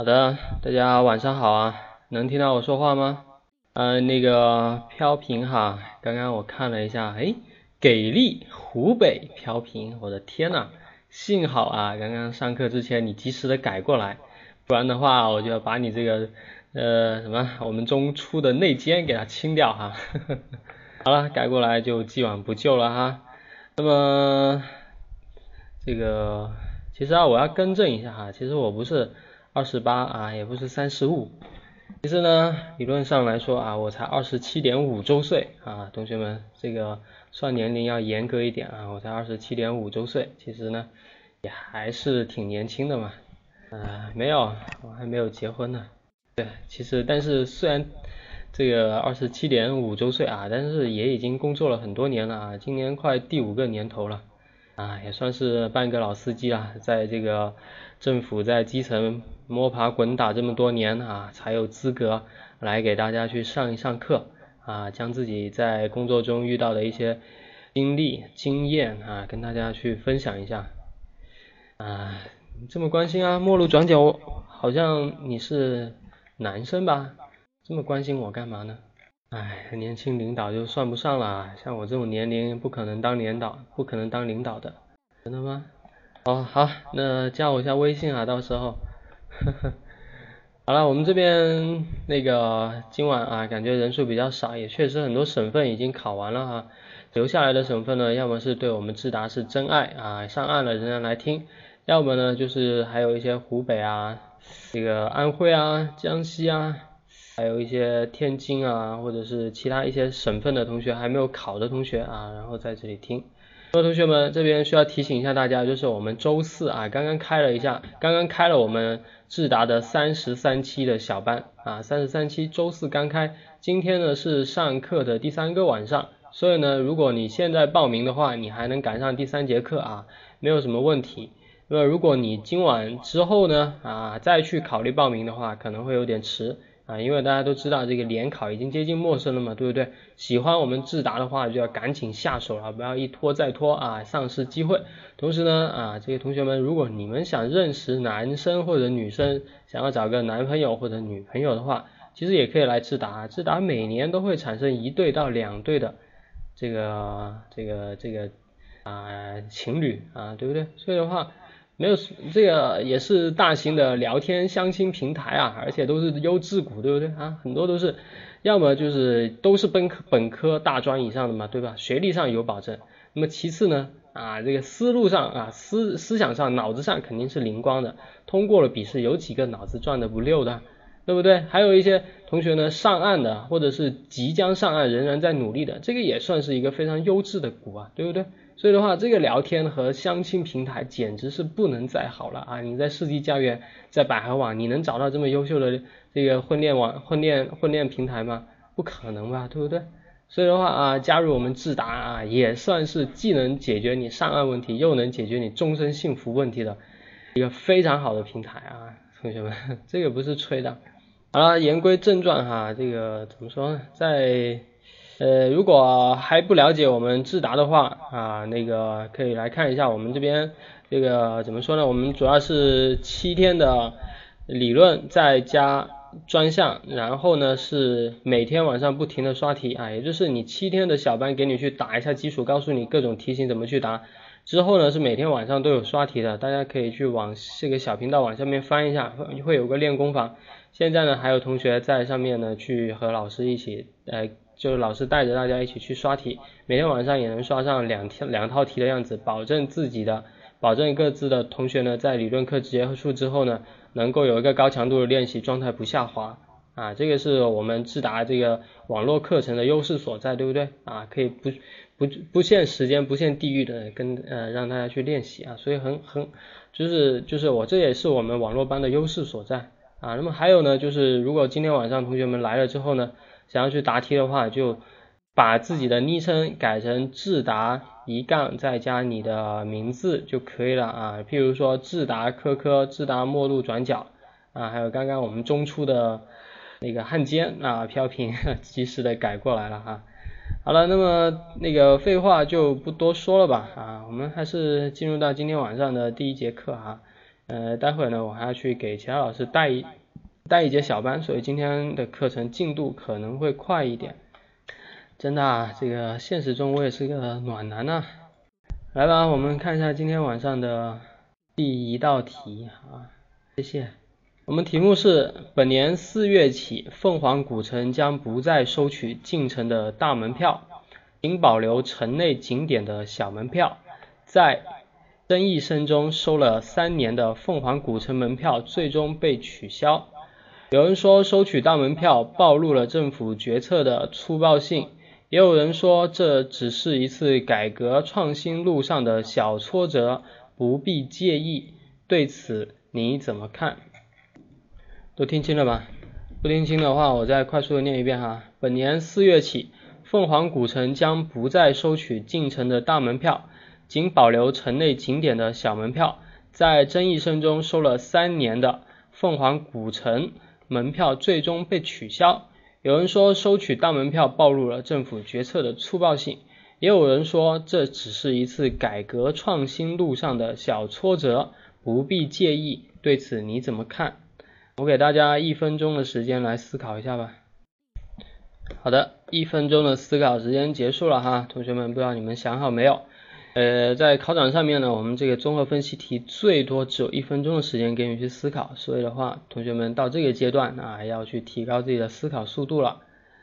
好的，大家晚上好啊，能听到我说话吗？嗯，那个飘屏哈，刚刚我看了一下，哎，给力，湖北飘屏，我的天呐，幸好啊，刚刚上课之前你及时的改过来，不然的话我就要把你这个呃什么我们中初的内奸给它清掉哈。好了，改过来就既往不咎了哈。那么这个其实啊，我要更正一下哈，其实我不是。二十八啊，也不是三十五。其实呢，理论上来说啊，我才二十七点五周岁啊，同学们，这个算年龄要严格一点啊，我才二十七点五周岁。其实呢，也还是挺年轻的嘛。啊，没有，我还没有结婚呢。对，其实但是虽然这个二十七点五周岁啊，但是也已经工作了很多年了啊，今年快第五个年头了。啊，也算是半个老司机了，在这个政府在基层摸爬滚打这么多年啊，才有资格来给大家去上一上课啊，将自己在工作中遇到的一些经历经验啊，跟大家去分享一下。啊，这么关心啊，末路转角，好像你是男生吧？这么关心我干嘛呢？哎，年轻领导就算不上了，像我这种年龄不可能当领导，不可能当领导的，真的吗？哦，好，那加我一下微信啊，到时候。呵呵。好了，我们这边那个今晚啊，感觉人数比较少，也确实很多省份已经考完了哈，留下来的省份呢，要么是对我们智达是真爱啊，上岸了仍然来听，要么呢就是还有一些湖北啊，这个安徽啊，江西啊。还有一些天津啊，或者是其他一些省份的同学还没有考的同学啊，然后在这里听。各位同学们，这边需要提醒一下大家，就是我们周四啊，刚刚开了一下，刚刚开了我们智达的三十三期的小班啊，三十三期周四刚开，今天呢是上课的第三个晚上，所以呢，如果你现在报名的话，你还能赶上第三节课啊，没有什么问题。那如果你今晚之后呢啊再去考虑报名的话，可能会有点迟。啊，因为大家都知道这个联考已经接近陌生了嘛，对不对？喜欢我们智达的话，就要赶紧下手了，不要一拖再拖啊，丧失机会。同时呢，啊，这些同学们，如果你们想认识男生或者女生，想要找个男朋友或者女朋友的话，其实也可以来智达，智达每年都会产生一对到两对的这个这个这个啊情侣啊，对不对？所以的话。没有这个也是大型的聊天相亲平台啊，而且都是优质股，对不对啊？很多都是，要么就是都是本科本科大专以上的嘛，对吧？学历上有保证。那么其次呢，啊，这个思路上啊，思思想上脑子上肯定是灵光的，通过了笔试，有几个脑子转的不溜的，对不对？还有一些同学呢上岸的，或者是即将上岸，仍然在努力的，这个也算是一个非常优质的股啊，对不对？所以的话，这个聊天和相亲平台简直是不能再好了啊！你在世纪佳缘，在百合网，你能找到这么优秀的这个婚恋网、婚恋婚恋平台吗？不可能吧，对不对？所以的话啊，加入我们智达啊，也算是既能解决你上岸问题，又能解决你终身幸福问题的一个非常好的平台啊，同学们，这个不是吹的。好了，言归正传哈，这个怎么说呢，在。呃，如果还不了解我们智达的话啊，那个可以来看一下我们这边这个怎么说呢？我们主要是七天的理论再加专项，然后呢是每天晚上不停的刷题啊，也就是你七天的小班给你去打一下基础，告诉你各种题型怎么去答。之后呢是每天晚上都有刷题的，大家可以去往这个小频道往下面翻一下，会有个练功房。现在呢还有同学在上面呢去和老师一起呃。就是老师带着大家一起去刷题，每天晚上也能刷上两天两套题的样子，保证自己的，保证各自的同学呢，在理论课结束之后呢，能够有一个高强度的练习状态不下滑啊，这个是我们智达这个网络课程的优势所在，对不对啊？可以不不不限时间、不限地域的跟呃让大家去练习啊，所以很很就是就是我这也是我们网络班的优势所在啊。那么还有呢，就是如果今天晚上同学们来了之后呢。想要去答题的话，就把自己的昵称改成智达一杠，再加你的名字就可以了啊。譬如说智达科科、智达末路转角啊，还有刚刚我们中出的那个汉奸啊，飘屏及时的改过来了哈。好了，那么那个废话就不多说了吧啊，我们还是进入到今天晚上的第一节课哈。呃，待会呢我还要去给其他老师带一带一节小班，所以今天的课程进度可能会快一点。真的啊，这个现实中我也是个暖男呐。来吧，我们看一下今天晚上的第一道题啊，谢谢。我们题目是：本年四月起，凤凰古城将不再收取进城的大门票，仅保留城内景点的小门票。在争议声中，收了三年的凤凰古城门票最终被取消。有人说，收取大门票暴露了政府决策的粗暴性。也有人说这只是一次改革创新路上的小挫折，不必介意。对此你怎么看？都听清了吗？不听清的话，我再快速的念一遍哈。本年四月起，凤凰古城将不再收取进城的大门票，仅保留城内景点的小门票。在争议声中，收了三年的凤凰古城门票最终被取消。有人说收取大门票暴露了政府决策的粗暴性，也有人说这只是一次改革创新路上的小挫折，不必介意。对此你怎么看？我给大家一分钟的时间来思考一下吧。好的，一分钟的思考时间结束了哈，同学们不知道你们想好没有？呃，在考场上面呢，我们这个综合分析题最多只有一分钟的时间给你去思考，所以的话，同学们到这个阶段啊，要去提高自己的思考速度了。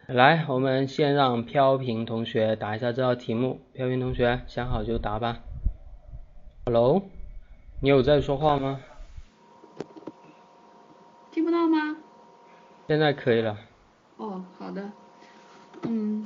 来，我们先让飘萍同学答一下这道题目。飘萍同学想好就答吧。Hello，你有在说话吗？听不到吗？现在可以了。哦，好的。嗯，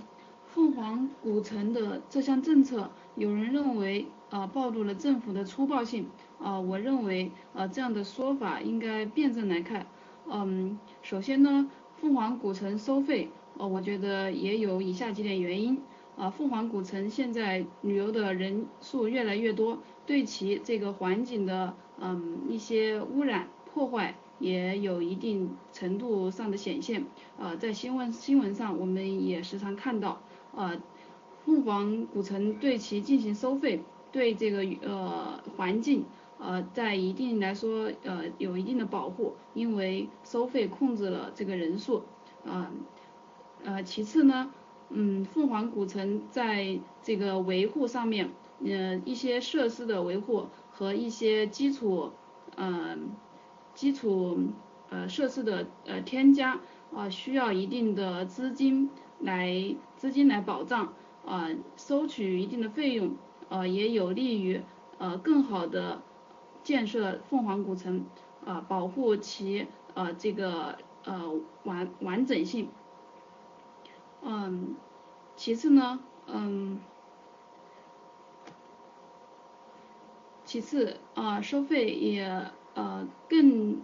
凤凰古城的这项政策。有人认为啊暴露了政府的粗暴性啊，我认为啊这样的说法应该辩证来看。嗯，首先呢，凤凰古城收费，呃，我觉得也有以下几点原因。啊，凤凰古城现在旅游的人数越来越多，对其这个环境的嗯一些污染破坏也有一定程度上的显现。啊，在新闻新闻上我们也时常看到啊。凤凰古城对其进行收费，对这个呃环境呃在一定来说呃有一定的保护，因为收费控制了这个人数，啊呃其次呢，嗯凤凰古城在这个维护上面，呃一些设施的维护和一些基础呃基础呃设施的呃添加啊需要一定的资金来资金来保障。呃，收取一定的费用，呃，也有利于呃更好的建设凤凰古城，呃，保护其呃这个呃完完整性。嗯，其次呢，嗯，其次啊，收费也呃更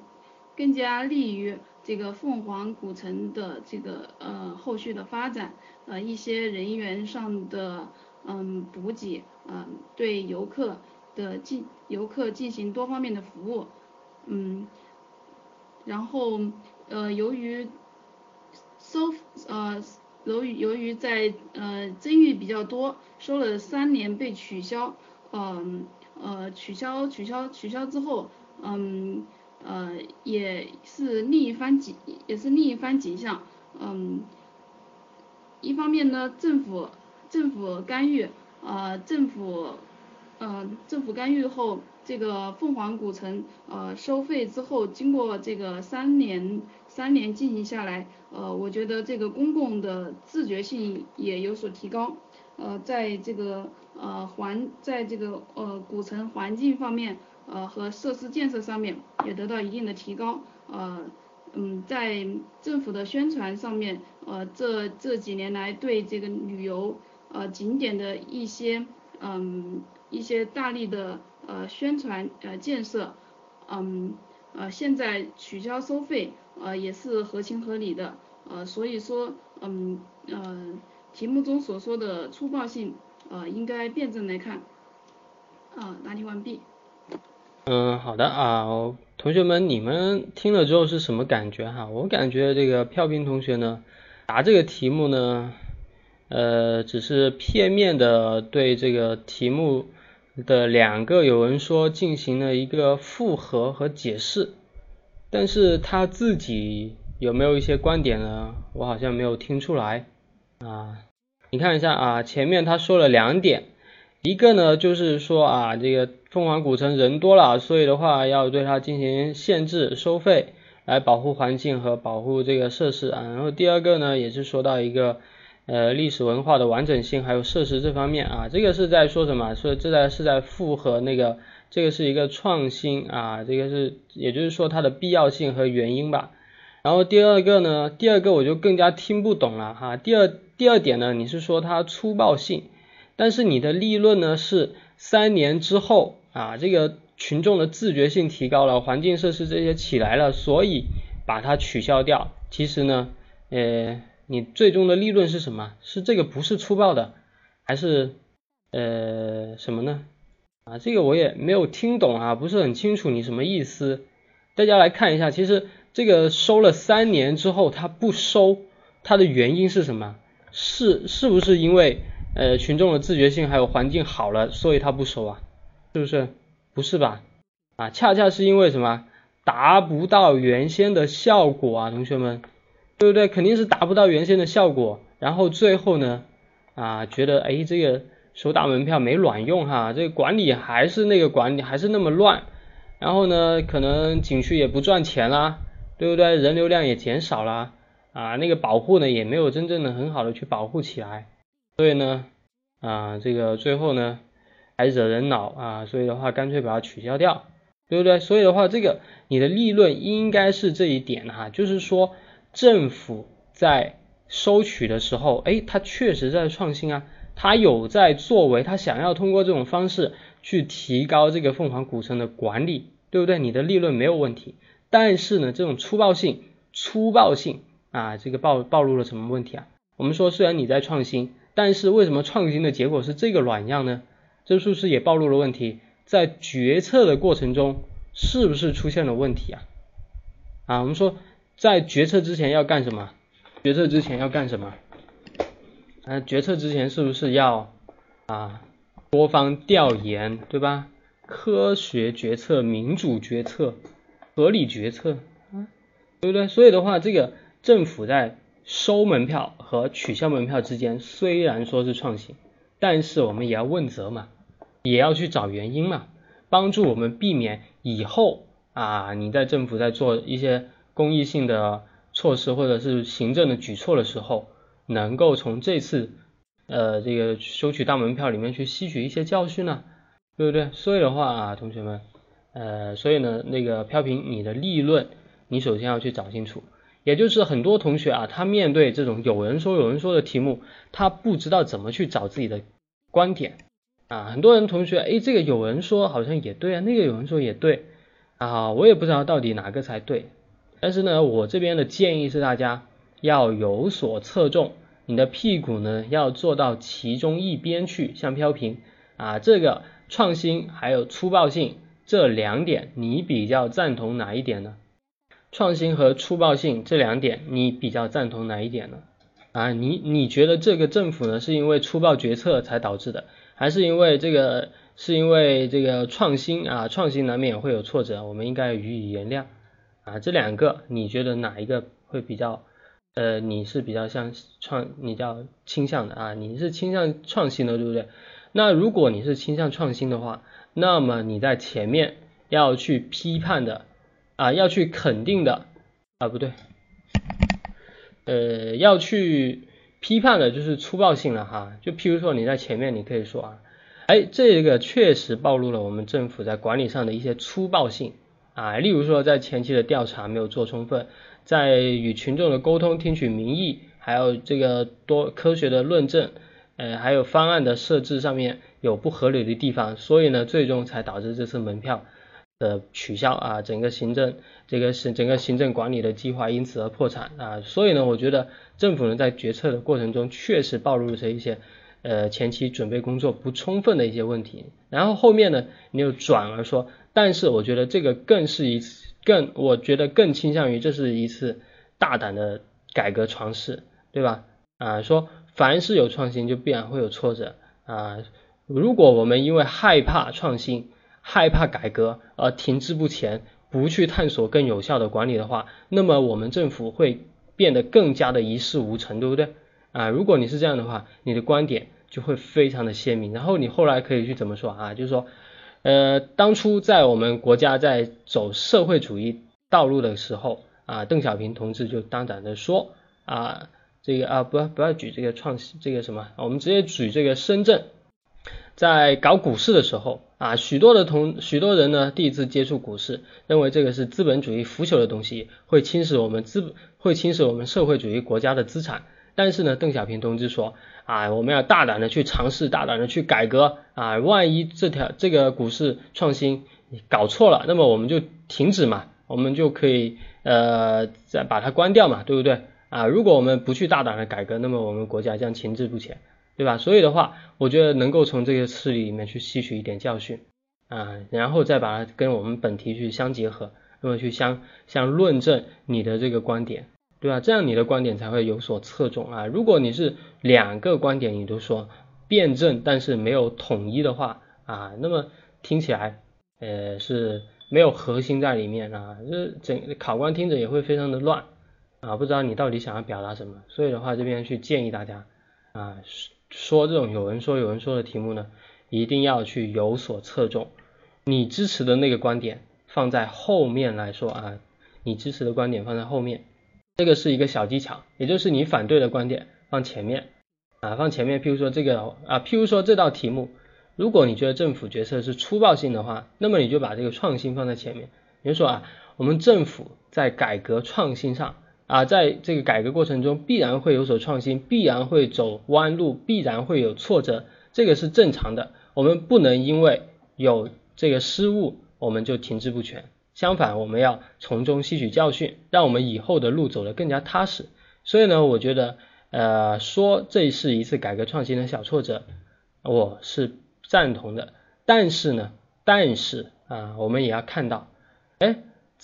更加利于。这个凤凰古城的这个呃后续的发展，呃一些人员上的嗯补给，嗯对游客的进游客进行多方面的服务，嗯，然后呃由于收呃由于由于在呃争议比较多，收了三年被取消，嗯呃取消取消取消之后，嗯。呃，也是另一番景，也是另一番景象。嗯，一方面呢，政府政府干预，呃，政府，呃，政府干预后，这个凤凰古城，呃，收费之后，经过这个三年三年进行下来，呃，我觉得这个公共的自觉性也有所提高。呃，在这个呃环，在这个呃古城环境方面。呃，和设施建设上面也得到一定的提高，呃，嗯，在政府的宣传上面，呃，这这几年来对这个旅游呃景点的一些嗯一些大力的呃宣传呃建设，嗯呃现在取消收费呃也是合情合理的，呃所以说嗯呃题目中所说的粗暴性呃应该辩证来看，啊答题完毕。嗯，好的啊，同学们，你们听了之后是什么感觉哈？我感觉这个票兵同学呢，答这个题目呢，呃，只是片面的对这个题目的两个有人说进行了一个复核和解释，但是他自己有没有一些观点呢？我好像没有听出来啊。你看一下啊，前面他说了两点，一个呢就是说啊，这个凤凰古城人多了，所以的话要对它进行限制收费，来保护环境和保护这个设施啊。然后第二个呢也是说到一个。呃，历史文化的完整性还有设施这方面啊，这个是在说什么？说这在是在复合那个，这个是一个创新啊，这个是也就是说它的必要性和原因吧。然后第二个呢，第二个我就更加听不懂了哈。第二第二点呢，你是说它粗暴性，但是你的立论呢是三年之后啊，这个群众的自觉性提高了，环境设施这些起来了，所以把它取消掉。其实呢，呃。你最终的利润是什么？是这个不是粗暴的，还是呃什么呢？啊，这个我也没有听懂啊，不是很清楚你什么意思。大家来看一下，其实这个收了三年之后他不收，它的原因是什么？是是不是因为呃群众的自觉性还有环境好了，所以他不收啊？是不是？不是吧？啊，恰恰是因为什么？达不到原先的效果啊，同学们。对不对？肯定是达不到原先的效果，然后最后呢，啊，觉得哎，这个收大门票没卵用哈，这个管理还是那个管理还是那么乱，然后呢，可能景区也不赚钱啦，对不对？人流量也减少了，啊，那个保护呢也没有真正的很好的去保护起来，所以呢，啊，这个最后呢还惹人恼啊，所以的话干脆把它取消掉，对不对？所以的话，这个你的利润应该是这一点哈，就是说。政府在收取的时候，哎，他确实在创新啊，他有在作为，他想要通过这种方式去提高这个凤凰古城的管理，对不对？你的利润没有问题，但是呢，这种粗暴性，粗暴性啊，这个暴暴露了什么问题啊？我们说，虽然你在创新，但是为什么创新的结果是这个卵样呢？这是不是也暴露了问题？在决策的过程中，是不是出现了问题啊？啊，我们说。在决策之前要干什么？决策之前要干什么？啊，决策之前是不是要啊多方调研，对吧？科学决策、民主决策、合理决策，啊，对不对？所以的话，这个政府在收门票和取消门票之间，虽然说是创新，但是我们也要问责嘛，也要去找原因嘛，帮助我们避免以后啊你在政府在做一些。公益性的措施或者是行政的举措的时候，能够从这次呃这个收取大门票里面去吸取一些教训呢，对不对？所以的话啊，同学们，呃，所以呢，那个飘屏你的利润，你首先要去找清楚。也就是很多同学啊，他面对这种有人说有人说的题目，他不知道怎么去找自己的观点啊。很多人同学，哎，这个有人说好像也对啊，那个有人说也对啊，我也不知道到底哪个才对。但是呢，我这边的建议是大家要有所侧重，你的屁股呢要坐到其中一边去，像飘屏啊，这个创新还有粗暴性这两点，你比较赞同哪一点呢？创新和粗暴性这两点，你比较赞同哪一点呢？啊，你你觉得这个政府呢是因为粗暴决策才导致的，还是因为这个是因为这个创新啊？创新难免会有挫折，我们应该予以原谅。啊，这两个你觉得哪一个会比较？呃，你是比较像创，你叫倾向的啊？你是倾向创新的，对不对？那如果你是倾向创新的话，那么你在前面要去批判的啊，要去肯定的啊，不对，呃，要去批判的就是粗暴性了哈。就譬如说你在前面你可以说啊，哎，这个确实暴露了我们政府在管理上的一些粗暴性。啊，例如说在前期的调查没有做充分，在与群众的沟通、听取民意，还有这个多科学的论证，呃，还有方案的设置上面有不合理的地方，所以呢，最终才导致这次门票的取消啊，整个行政这个是整个行政管理的计划因此而破产啊，所以呢，我觉得政府呢在决策的过程中确实暴露了一些呃前期准备工作不充分的一些问题，然后后面呢，你又转而说。但是我觉得这个更是一次，更我觉得更倾向于这是一次大胆的改革尝试，对吧？啊，说凡是有创新就必然会有挫折啊，如果我们因为害怕创新、害怕改革而停滞不前，不去探索更有效的管理的话，那么我们政府会变得更加的一事无成，对不对？啊，如果你是这样的话，你的观点就会非常的鲜明，然后你后来可以去怎么说啊？就是说，呃，当初在我们国家在走社会主义道路的时候，啊，邓小平同志就当胆的说，啊，这个啊，不不要举这个创新这个什么，我们直接举这个深圳，在搞股市的时候，啊，许多的同许多人呢第一次接触股市，认为这个是资本主义腐朽的东西，会侵蚀我们资会侵蚀我们社会主义国家的资产。但是呢，邓小平同志说啊，我们要大胆的去尝试，大胆的去改革啊，万一这条这个股市创新搞错了，那么我们就停止嘛，我们就可以呃再把它关掉嘛，对不对啊？如果我们不去大胆的改革，那么我们国家将停滞不前，对吧？所以的话，我觉得能够从这个事例里面去吸取一点教训啊，然后再把它跟我们本题去相结合，那么去相相论证你的这个观点。对吧？这样你的观点才会有所侧重啊。如果你是两个观点你都说辩证，但是没有统一的话啊，那么听起来呃是没有核心在里面啊，这整考官听着也会非常的乱啊，不知道你到底想要表达什么。所以的话，这边去建议大家啊，说这种有人说有人说的题目呢，一定要去有所侧重，你支持的那个观点放在后面来说啊，你支持的观点放在后面。这个是一个小技巧，也就是你反对的观点放前面啊，放前面。譬如说这个啊，譬如说这道题目，如果你觉得政府决策是粗暴性的话，那么你就把这个创新放在前面。比如说啊，我们政府在改革创新上啊，在这个改革过程中必然会有所创新，必然会走弯路，必然会有挫折，这个是正常的。我们不能因为有这个失误，我们就停滞不前。相反，我们要从中吸取教训，让我们以后的路走得更加踏实。所以呢，我觉得，呃，说这是一次改革创新的小挫折，我是赞同的。但是呢，但是啊，我们也要看到，哎，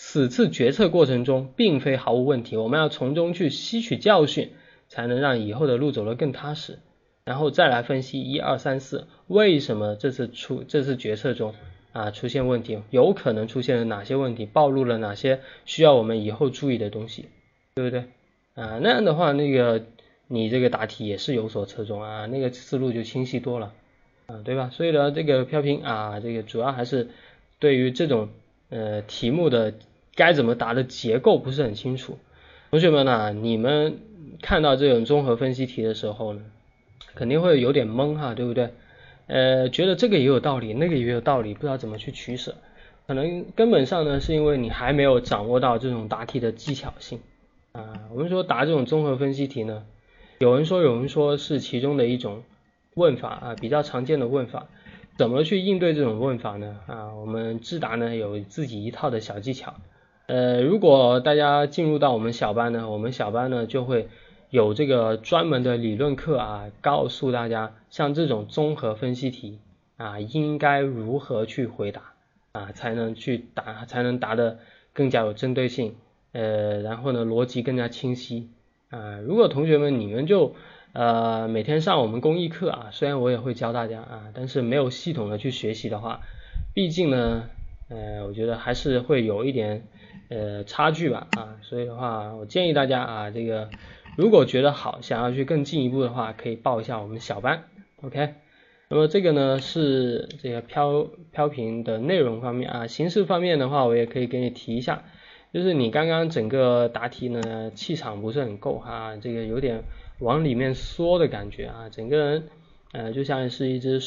此次决策过程中并非毫无问题，我们要从中去吸取教训，才能让以后的路走得更踏实。然后再来分析一二三四，为什么这次出这次决策中。啊，出现问题，有可能出现了哪些问题，暴露了哪些需要我们以后注意的东西，对不对？啊，那样的话，那个你这个答题也是有所侧重啊，那个思路就清晰多了，啊，对吧？所以呢，这个飘屏啊，这个主要还是对于这种呃题目的该怎么答的结构不是很清楚。同学们呢，你们看到这种综合分析题的时候呢，肯定会有点懵哈，对不对？呃，觉得这个也有道理，那个也有道理，不知道怎么去取舍。可能根本上呢，是因为你还没有掌握到这种答题的技巧性啊。我们说答这种综合分析题呢，有人说有人说是其中的一种问法啊，比较常见的问法。怎么去应对这种问法呢？啊，我们智达呢有自己一套的小技巧。呃，如果大家进入到我们小班呢，我们小班呢就会。有这个专门的理论课啊，告诉大家像这种综合分析题啊，应该如何去回答啊，才能去答，才能答得更加有针对性，呃，然后呢，逻辑更加清晰啊。如果同学们你们就呃每天上我们公益课啊，虽然我也会教大家啊，但是没有系统的去学习的话，毕竟呢，呃，我觉得还是会有一点呃差距吧啊，所以的话，我建议大家啊，这个。如果觉得好，想要去更进一步的话，可以报一下我们小班，OK。那么这个呢是这个飘飘屏的内容方面啊，形式方面的话，我也可以给你提一下，就是你刚刚整个答题呢气场不是很够哈，这个有点往里面缩的感觉啊，整个人呃就像是一只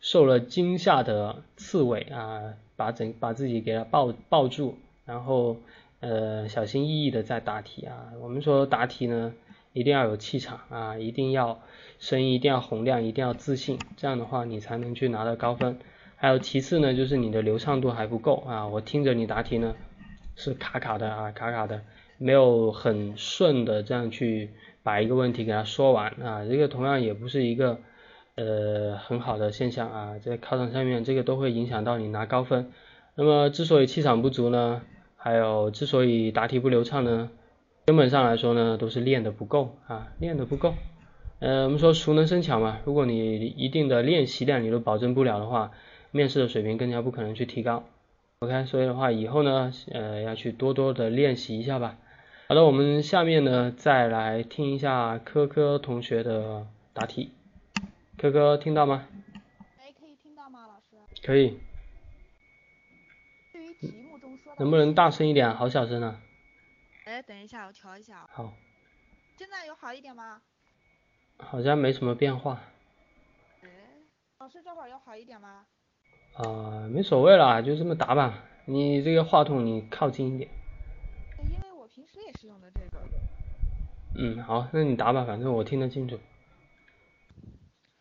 受了惊吓的刺猬啊，把整把自己给它抱抱住，然后呃小心翼翼的在答题啊。我们说答题呢。一定要有气场啊，一定要声音一定要洪亮，一定要自信，这样的话你才能去拿到高分。还有其次呢，就是你的流畅度还不够啊，我听着你答题呢是卡卡的啊，卡卡的，没有很顺的这样去把一个问题给它说完啊，这个同样也不是一个呃很好的现象啊，在考场上面这个都会影响到你拿高分。那么之所以气场不足呢，还有之所以答题不流畅呢？根本上来说呢，都是练的不够啊，练的不够呃，我们说熟能生巧嘛，如果你一定的练习量你都保证不了的话，面试的水平更加不可能去提高。OK，所以的话以后呢，呃，要去多多的练习一下吧。好的，我们下面呢再来听一下科科同学的答题。科科听到吗？哎，可以听到吗，老师？可以。能不能大声一点？好小声啊。哎，等一下，我调一下。好。现在有好一点吗？好像没什么变化。哎，老师这会儿有好一点吗？啊，没所谓啦，就这么答吧。你这个话筒你靠近一点。因为我平时也是用的这个。嗯，好，那你答吧，反正我听得清楚。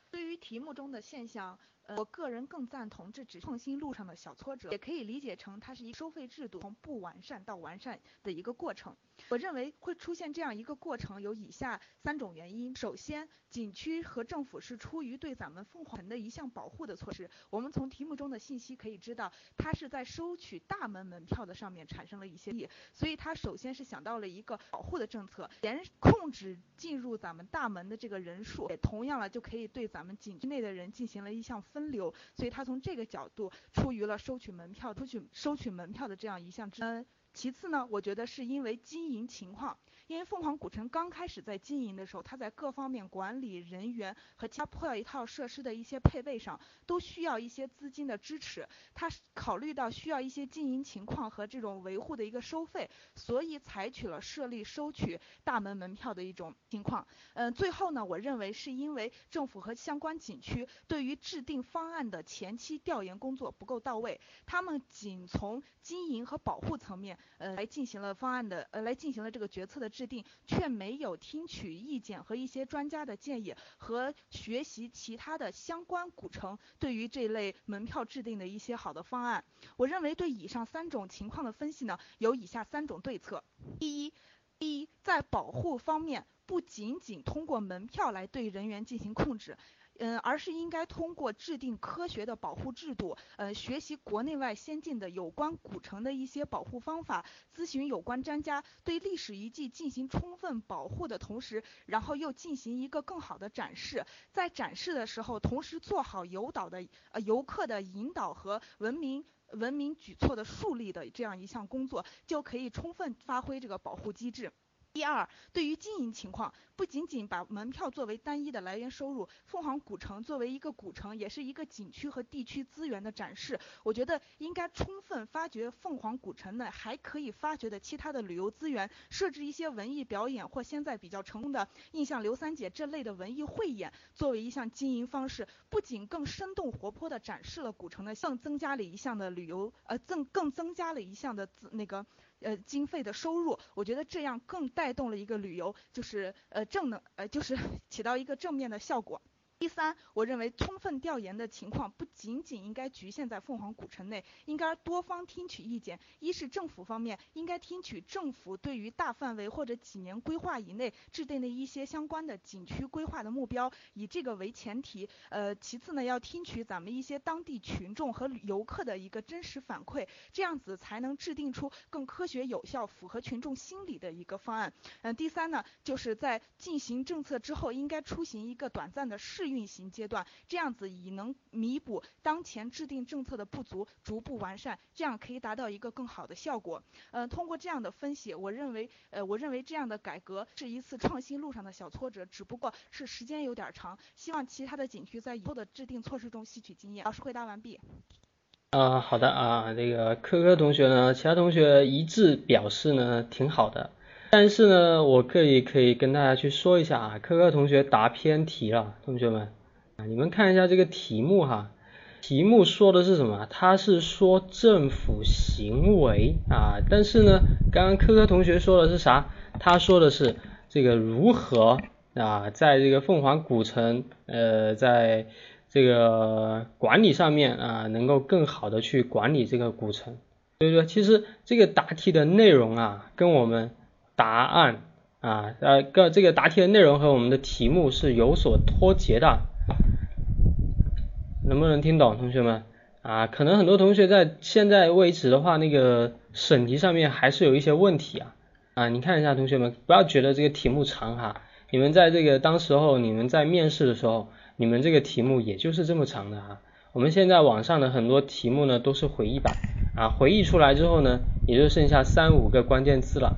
对于题目中的现象。我个人更赞同，这只创新路上的小挫折，也可以理解成它是一收费制度从不完善到完善的一个过程。我认为会出现这样一个过程有以下三种原因：首先，景区和政府是出于对咱们凤凰城的一项保护的措施。我们从题目中的信息可以知道，它是在收取大门门票的上面产生了一些利益，所以它首先是想到了一个保护的政策，严控制进入咱们大门的这个人数，也同样了就可以对咱们景区内的人进行了一项。分流，所以他从这个角度出于了收取门票、出去收取门票的这样一项。嗯，其次呢，我觉得是因为经营情况。因为凤凰古城刚开始在经营的时候，它在各方面管理人员和其他配套设施的一些配备上，都需要一些资金的支持。它考虑到需要一些经营情况和这种维护的一个收费，所以采取了设立收取大门门票的一种情况。嗯，最后呢，我认为是因为政府和相关景区对于制定方案的前期调研工作不够到位，他们仅从经营和保护层面，呃，来进行了方案的，呃，来进行了这个决策的。制定却没有听取意见和一些专家的建议和学习其他的相关古城对于这类门票制定的一些好的方案。我认为对以上三种情况的分析呢，有以下三种对策：第一，第一，在保护方面，不仅仅通过门票来对人员进行控制。嗯，而是应该通过制定科学的保护制度，呃，学习国内外先进的有关古城的一些保护方法，咨询有关专家，对历史遗迹进行充分保护的同时，然后又进行一个更好的展示，在展示的时候，同时做好游导的呃游客的引导和文明文明举措的树立的这样一项工作，就可以充分发挥这个保护机制。第二，对于经营情况，不仅仅把门票作为单一的来源收入，凤凰古城作为一个古城，也是一个景区和地区资源的展示。我觉得应该充分发掘凤凰古城内还可以发掘的其他的旅游资源，设置一些文艺表演或现在比较成功的印象刘三姐这类的文艺汇演，作为一项经营方式，不仅更生动活泼的展示了古城的，更增加了一项的旅游，呃，增更增加了一项的资那个。呃，经费的收入，我觉得这样更带带动了一个旅游，就是呃正能，呃就是 起到一个正面的效果。第三，我认为充分调研的情况不仅仅应该局限在凤凰古城内，应该多方听取意见。一是政府方面应该听取政府对于大范围或者几年规划以内制定的一些相关的景区规划的目标，以这个为前提。呃，其次呢，要听取咱们一些当地群众和游客的一个真实反馈，这样子才能制定出更科学有效、符合群众心理的一个方案。嗯，第三呢，就是在进行政策之后，应该出行一个短暂的试。运行阶段，这样子以能弥补当前制定政策的不足，逐步完善，这样可以达到一个更好的效果。呃，通过这样的分析，我认为，呃，我认为这样的改革是一次创新路上的小挫折，只不过是时间有点长。希望其他的景区在以后的制定措施中吸取经验。老师回答完毕。啊，好的啊，这个科科同学呢，其他同学一致表示呢，挺好的。但是呢，我可以可以跟大家去说一下啊，科科同学答偏题了，同学们啊，你们看一下这个题目哈，题目说的是什么？他是说政府行为啊，但是呢，刚刚科科同学说的是啥？他说的是这个如何啊，在这个凤凰古城呃，在这个管理上面啊，能够更好的去管理这个古城。所以说，其实这个答题的内容啊，跟我们答案啊，呃，个这个答题的内容和我们的题目是有所脱节的，能不能听懂，同学们？啊，可能很多同学在现在为止的话，那个审题上面还是有一些问题啊，啊，你看一下，同学们，不要觉得这个题目长哈，你们在这个当时候你们在面试的时候，你们这个题目也就是这么长的啊。我们现在网上的很多题目呢都是回忆版啊，回忆出来之后呢，也就剩下三五个关键字了。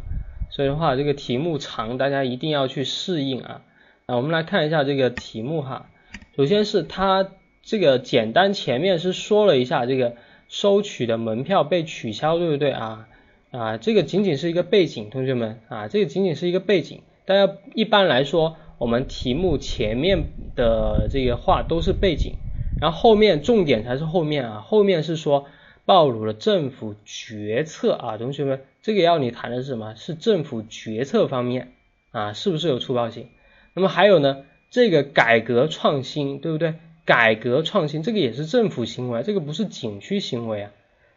所以的话，这个题目长，大家一定要去适应啊。啊，我们来看一下这个题目哈。首先是它这个简单前面是说了一下这个收取的门票被取消，对不对啊？啊，这个仅仅是一个背景，同学们啊，这个仅仅是一个背景。大家一般来说，我们题目前面的这个话都是背景，然后后面重点才是后面啊，后面是说暴露了政府决策啊，同学们，这个要你谈的是什么？是政府决策方面啊，是不是有粗暴性？那么还有呢，这个改革创新，对不对？改革创新这个也是政府行为，这个不是景区行为啊。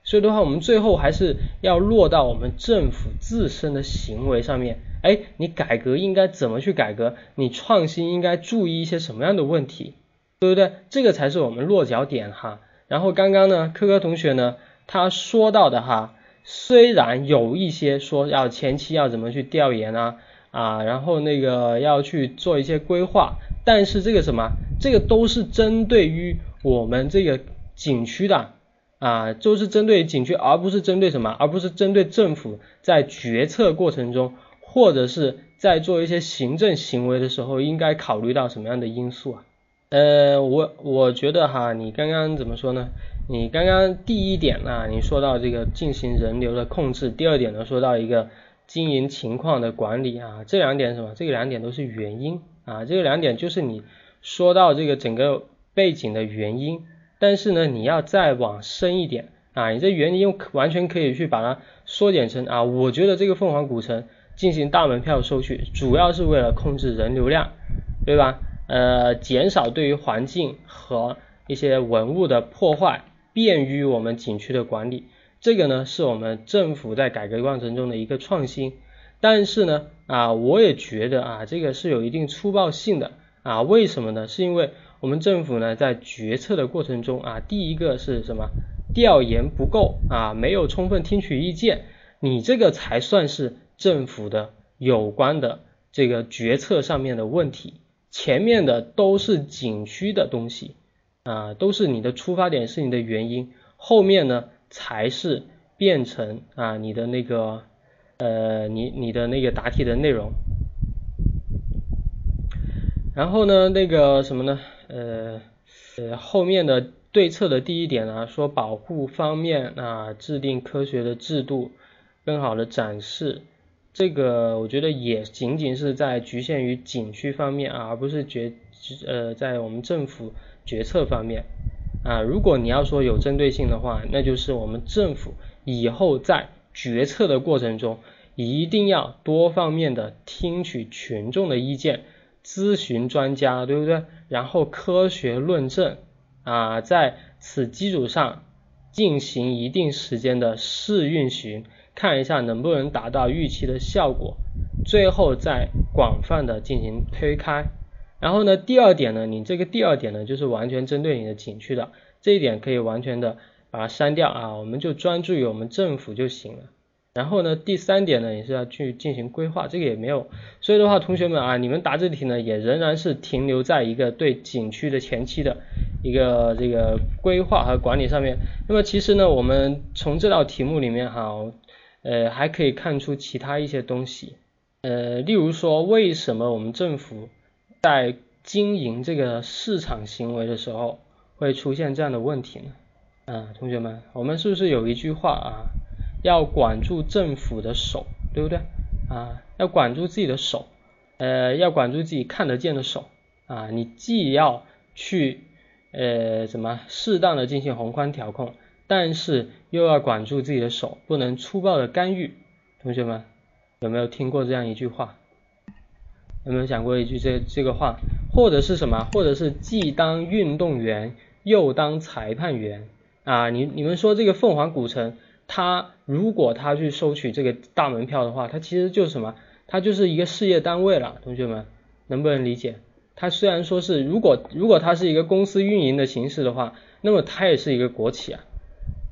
所以的话，我们最后还是要落到我们政府自身的行为上面。哎，你改革应该怎么去改革？你创新应该注意一些什么样的问题，对不对？这个才是我们落脚点哈。然后刚刚呢，科科同学呢，他说到的哈，虽然有一些说要前期要怎么去调研啊啊，然后那个要去做一些规划，但是这个什么，这个都是针对于我们这个景区的。啊，就是针对景区，而不是针对什么，而不是针对政府在决策过程中，或者是在做一些行政行为的时候，应该考虑到什么样的因素啊？呃，我我觉得哈，你刚刚怎么说呢？你刚刚第一点啊，你说到这个进行人流的控制，第二点呢，说到一个经营情况的管理啊，这两点什么？这两点都是原因啊，这两点就是你说到这个整个背景的原因。但是呢，你要再往深一点啊，你这原因完全可以去把它缩减成啊，我觉得这个凤凰古城进行大门票收取，主要是为了控制人流量，对吧？呃，减少对于环境和一些文物的破坏，便于我们景区的管理。这个呢，是我们政府在改革过程中的一个创新。但是呢，啊，我也觉得啊，这个是有一定粗暴性的啊，为什么呢？是因为。我们政府呢，在决策的过程中啊，第一个是什么？调研不够啊，没有充分听取意见，你这个才算是政府的有关的这个决策上面的问题。前面的都是景区的东西啊，都是你的出发点是你的原因，后面呢才是变成啊你的那个呃你你的那个答题的内容。然后呢，那个什么呢？呃呃，后面的对策的第一点呢，说保护方面啊，制定科学的制度，更好的展示，这个我觉得也仅仅是在局限于景区方面啊，而不是决呃在我们政府决策方面啊。如果你要说有针对性的话，那就是我们政府以后在决策的过程中，一定要多方面的听取群众的意见。咨询专家，对不对？然后科学论证啊，在此基础上进行一定时间的试运行，看一下能不能达到预期的效果，最后再广泛的进行推开。然后呢，第二点呢，你这个第二点呢，就是完全针对你的景区的，这一点可以完全的把它删掉啊，我们就专注于我们政府就行了。然后呢，第三点呢，也是要去进行规划，这个也没有，所以的话，同学们啊，你们答这题呢，也仍然是停留在一个对景区的前期的一个这个规划和管理上面。那么其实呢，我们从这道题目里面哈，呃，还可以看出其他一些东西，呃，例如说，为什么我们政府在经营这个市场行为的时候会出现这样的问题呢？啊，同学们，我们是不是有一句话啊？要管住政府的手，对不对啊？要管住自己的手，呃，要管住自己看得见的手啊！你既要去呃怎么适当的进行宏观调控，但是又要管住自己的手，不能粗暴的干预。同学们有没有听过这样一句话？有没有讲过一句这这个话？或者是什么？或者是既当运动员又当裁判员啊？你你们说这个凤凰古城？他如果他去收取这个大门票的话，他其实就是什么？他就是一个事业单位了，同学们能不能理解？他虽然说是如果如果他是一个公司运营的形式的话，那么他也是一个国企啊，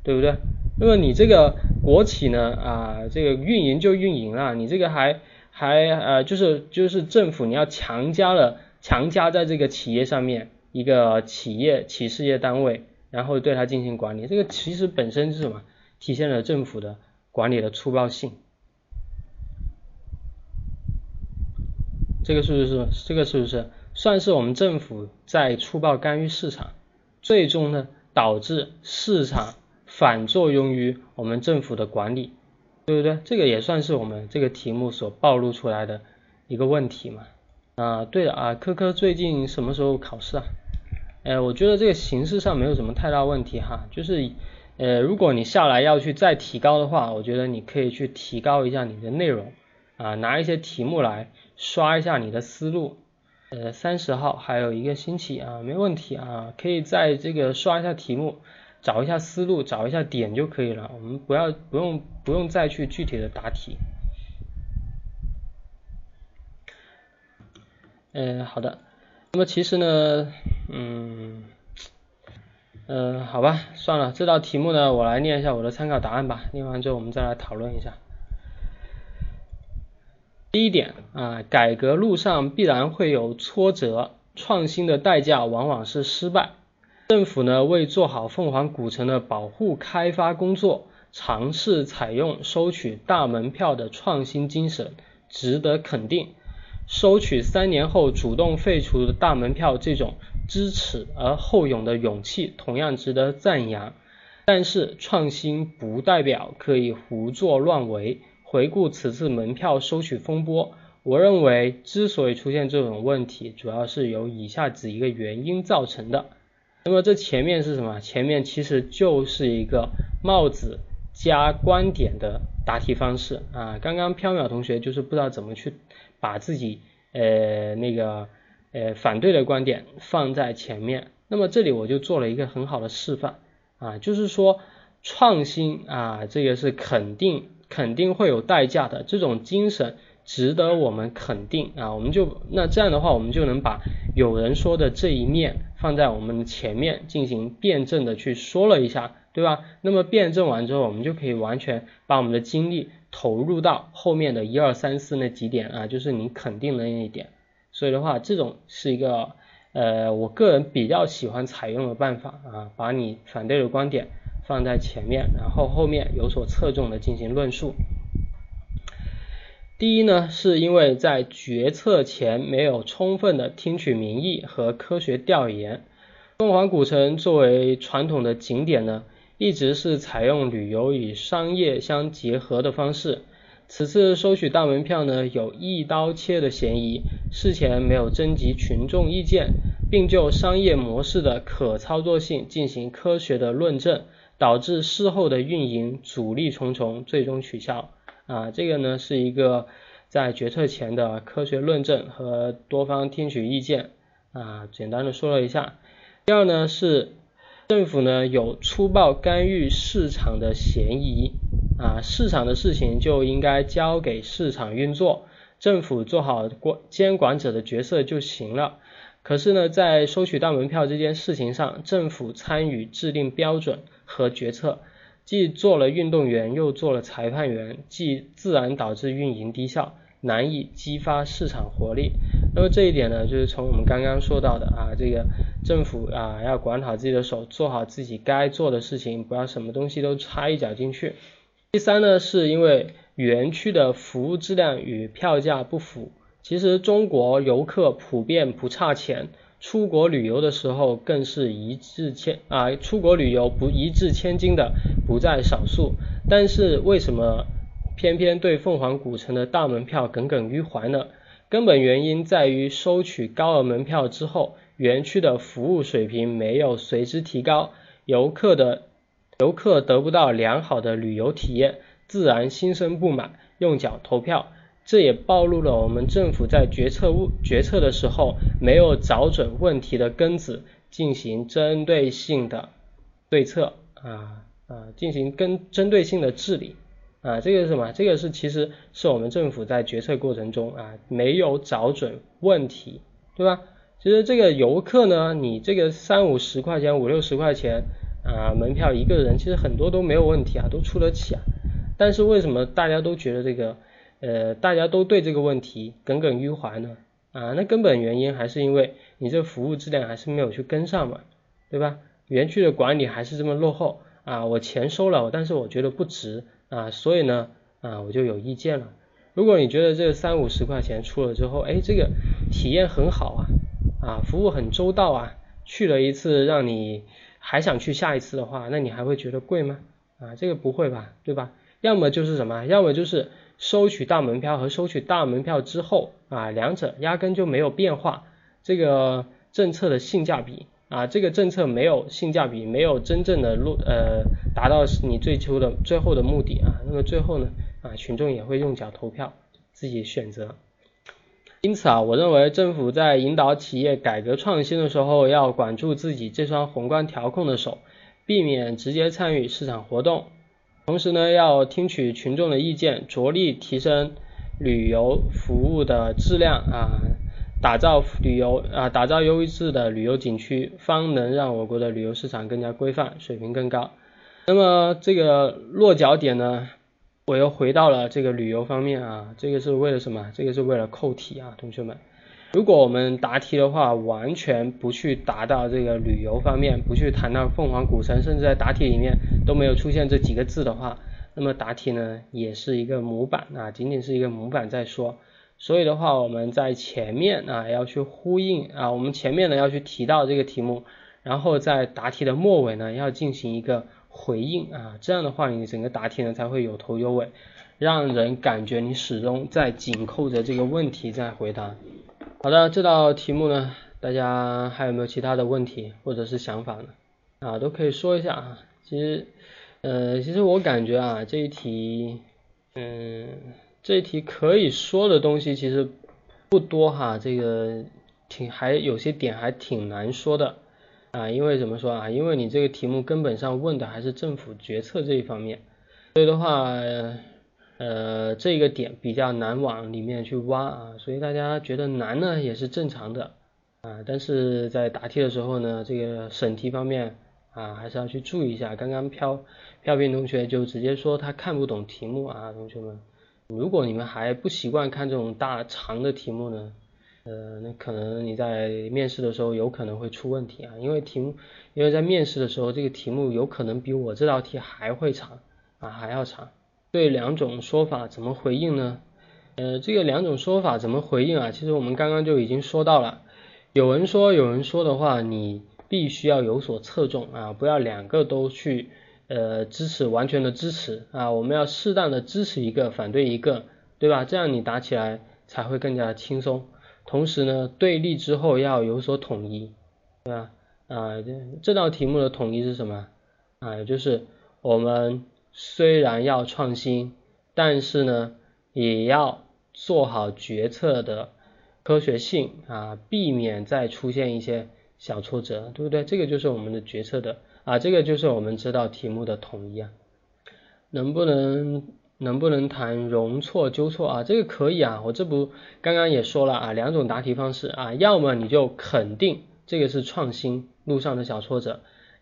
对不对？那么你这个国企呢啊，这个运营就运营了，你这个还还呃就是就是政府你要强加了强加在这个企业上面一个企业企事业单位，然后对它进行管理，这个其实本身是什么？体现了政府的管理的粗暴性。这个是不是？这个是不是算是我们政府在粗暴干预市场，最终呢导致市场反作用于我们政府的管理，对不对？这个也算是我们这个题目所暴露出来的一个问题嘛。啊，对了啊，科科最近什么时候考试啊？呃，我觉得这个形式上没有什么太大问题哈，就是呃，如果你下来要去再提高的话，我觉得你可以去提高一下你的内容啊，拿一些题目来。刷一下你的思路，呃，三十号还有一个星期啊，没问题啊，可以在这个刷一下题目，找一下思路，找一下点就可以了。我们不要不用不用再去具体的答题。嗯，好的。那么其实呢，嗯，嗯，好吧，算了，这道题目呢，我来念一下我的参考答案吧。念完之后我们再来讨论一下。第一点啊，改革路上必然会有挫折，创新的代价往往是失败。政府呢为做好凤凰古城的保护开发工作，尝试采用收取大门票的创新精神，值得肯定。收取三年后主动废除的大门票这种知耻而后勇的勇气，同样值得赞扬。但是创新不代表可以胡作乱为。回顾此次门票收取风波，我认为之所以出现这种问题，主要是由以下几个原因造成的。那么这前面是什么？前面其实就是一个帽子加观点的答题方式啊。刚刚缥缈同学就是不知道怎么去把自己呃那个呃反对的观点放在前面。那么这里我就做了一个很好的示范啊，就是说创新啊，这个是肯定。肯定会有代价的，这种精神值得我们肯定啊！我们就那这样的话，我们就能把有人说的这一面放在我们前面进行辩证的去说了一下，对吧？那么辩证完之后，我们就可以完全把我们的精力投入到后面的一二三四那几点啊，就是你肯定的那一点。所以的话，这种是一个呃，我个人比较喜欢采用的办法啊，把你反对的观点。放在前面，然后后面有所侧重的进行论述。第一呢，是因为在决策前没有充分的听取民意和科学调研。凤凰古城作为传统的景点呢，一直是采用旅游与商业相结合的方式。此次收取大门票呢，有一刀切的嫌疑，事前没有征集群众意见，并就商业模式的可操作性进行科学的论证。导致事后的运营阻力重重，最终取消啊，这个呢是一个在决策前的科学论证和多方听取意见啊，简单的说了一下。第二呢是政府呢有粗暴干预市场的嫌疑啊，市场的事情就应该交给市场运作，政府做好管监管者的角色就行了。可是呢，在收取大门票这件事情上，政府参与制定标准。和决策，既做了运动员，又做了裁判员，既自然导致运营低效，难以激发市场活力。那么这一点呢，就是从我们刚刚说到的啊，这个政府啊要管好自己的手，做好自己该做的事情，不要什么东西都插一脚进去。第三呢，是因为园区的服务质量与票价不符。其实中国游客普遍不差钱。出国旅游的时候更是一掷千啊，出国旅游不一掷千金的不在少数。但是为什么偏偏对凤凰古城的大门票耿耿于怀呢？根本原因在于收取高额门票之后，园区的服务水平没有随之提高，游客的游客得不到良好的旅游体验，自然心生不满，用脚投票。这也暴露了我们政府在决策物决策的时候没有找准问题的根子，进行针对性的对策啊啊，进行跟针对性的治理啊，这个是什么？这个是其实是我们政府在决策过程中啊没有找准问题，对吧？其实这个游客呢，你这个三五十块钱、五六十块钱啊门票一个人，其实很多都没有问题啊，都出得起啊。但是为什么大家都觉得这个？呃大家都对这个问题耿耿于怀呢？啊，那根本原因还是因为你这服务质量还是没有去跟上嘛，对吧？园区的管理还是这么落后啊，我钱收了，但是我觉得不值啊，所以呢啊我就有意见了。如果你觉得这三五十块钱出了之后，哎，这个体验很好啊，啊，服务很周到啊，去了一次让你还想去下一次的话，那你还会觉得贵吗？啊，这个不会吧，对吧？要么就是什么，要么就是收取大门票和收取大门票之后啊，两者压根就没有变化，这个政策的性价比啊，这个政策没有性价比，没有真正的落呃达到你最初的最后的目的啊，那么最后呢？啊，群众也会用脚投票，自己选择。因此啊，我认为政府在引导企业改革创新的时候，要管住自己这双宏观调控的手，避免直接参与市场活动。同时呢，要听取群众的意见，着力提升旅游服务的质量啊，打造旅游啊，打造优质的旅游景区，方能让我国的旅游市场更加规范，水平更高。那么这个落脚点呢？我又回到了这个旅游方面啊，这个是为了什么？这个是为了扣题啊，同学们。如果我们答题的话，完全不去答到这个旅游方面，不去谈到凤凰古城，甚至在答题里面都没有出现这几个字的话，那么答题呢也是一个模板啊，仅仅是一个模板在说。所以的话，我们在前面啊要去呼应啊，我们前面呢要去提到这个题目，然后在答题的末尾呢要进行一个。回应啊，这样的话你整个答题呢才会有头有尾，让人感觉你始终在紧扣着这个问题在回答。好的，这道题目呢，大家还有没有其他的问题或者是想法呢？啊，都可以说一下啊。其实，呃，其实我感觉啊，这一题，嗯，这一题可以说的东西其实不多哈，这个挺还有些点还挺难说的。啊，因为怎么说啊？因为你这个题目根本上问的还是政府决策这一方面，所以的话，呃这个点比较难往里面去挖啊，所以大家觉得难呢也是正常的啊。但是在答题的时候呢，这个审题方面啊，还是要去注意一下。刚刚飘飘屏同学就直接说他看不懂题目啊，同学们，如果你们还不习惯看这种大长的题目呢？呃，那可能你在面试的时候有可能会出问题啊，因为题目，因为在面试的时候这个题目有可能比我这道题还会长啊，还要长。对两种说法怎么回应呢？呃，这个两种说法怎么回应啊？其实我们刚刚就已经说到了，有人说有人说的话，你必须要有所侧重啊，不要两个都去呃支持完全的支持啊，我们要适当的支持一个，反对一个，对吧？这样你答起来才会更加轻松。同时呢，对立之后要有所统一，对吧？啊，这道题目的统一是什么？啊，就是我们虽然要创新，但是呢，也要做好决策的科学性啊，避免再出现一些小挫折，对不对？这个就是我们的决策的啊，这个就是我们这道题目的统一啊，能不能？能不能谈容错纠错啊？这个可以啊，我这不刚刚也说了啊，两种答题方式啊，要么你就肯定这个是创新路上的小挫折，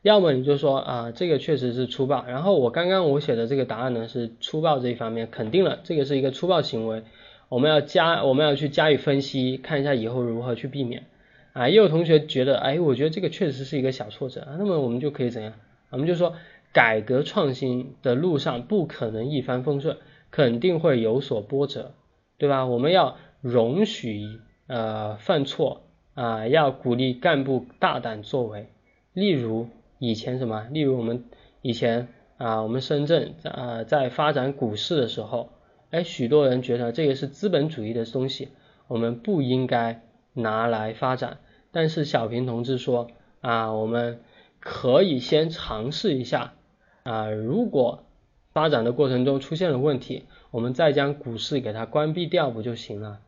要么你就说啊，这个确实是粗暴。然后我刚刚我写的这个答案呢是粗暴这一方面肯定了，这个是一个粗暴行为，我们要加我们要去加以分析，看一下以后如何去避免啊。也有同学觉得，哎，我觉得这个确实是一个小挫折，那么我们就可以怎样？我们就说。改革创新的路上不可能一帆风顺，肯定会有所波折，对吧？我们要容许呃犯错啊，要鼓励干部大胆作为。例如以前什么？例如我们以前啊，我们深圳啊在发展股市的时候，哎，许多人觉得这个是资本主义的东西，我们不应该拿来发展。但是小平同志说啊，我们可以先尝试一下。啊，如果发展的过程中出现了问题，我们再将股市给它关闭掉不就行了，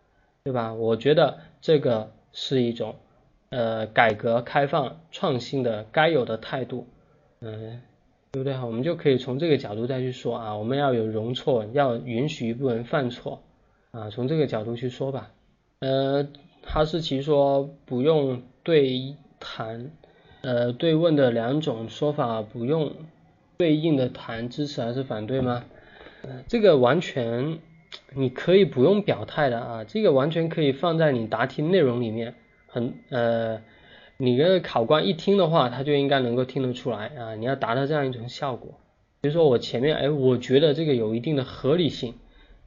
对吧？我觉得这个是一种呃改革开放创新的该有的态度，嗯，对不对？我们就可以从这个角度再去说啊，我们要有容错，要允许一部分人犯错啊，从这个角度去说吧。呃，哈士奇说不用对谈，呃，对问的两种说法不用。对应的谈支持还是反对吗？这个完全你可以不用表态的啊，这个完全可以放在你答题内容里面，很呃，你的考官一听的话，他就应该能够听得出来啊，你要达到这样一种效果。比如说我前面哎，我觉得这个有一定的合理性，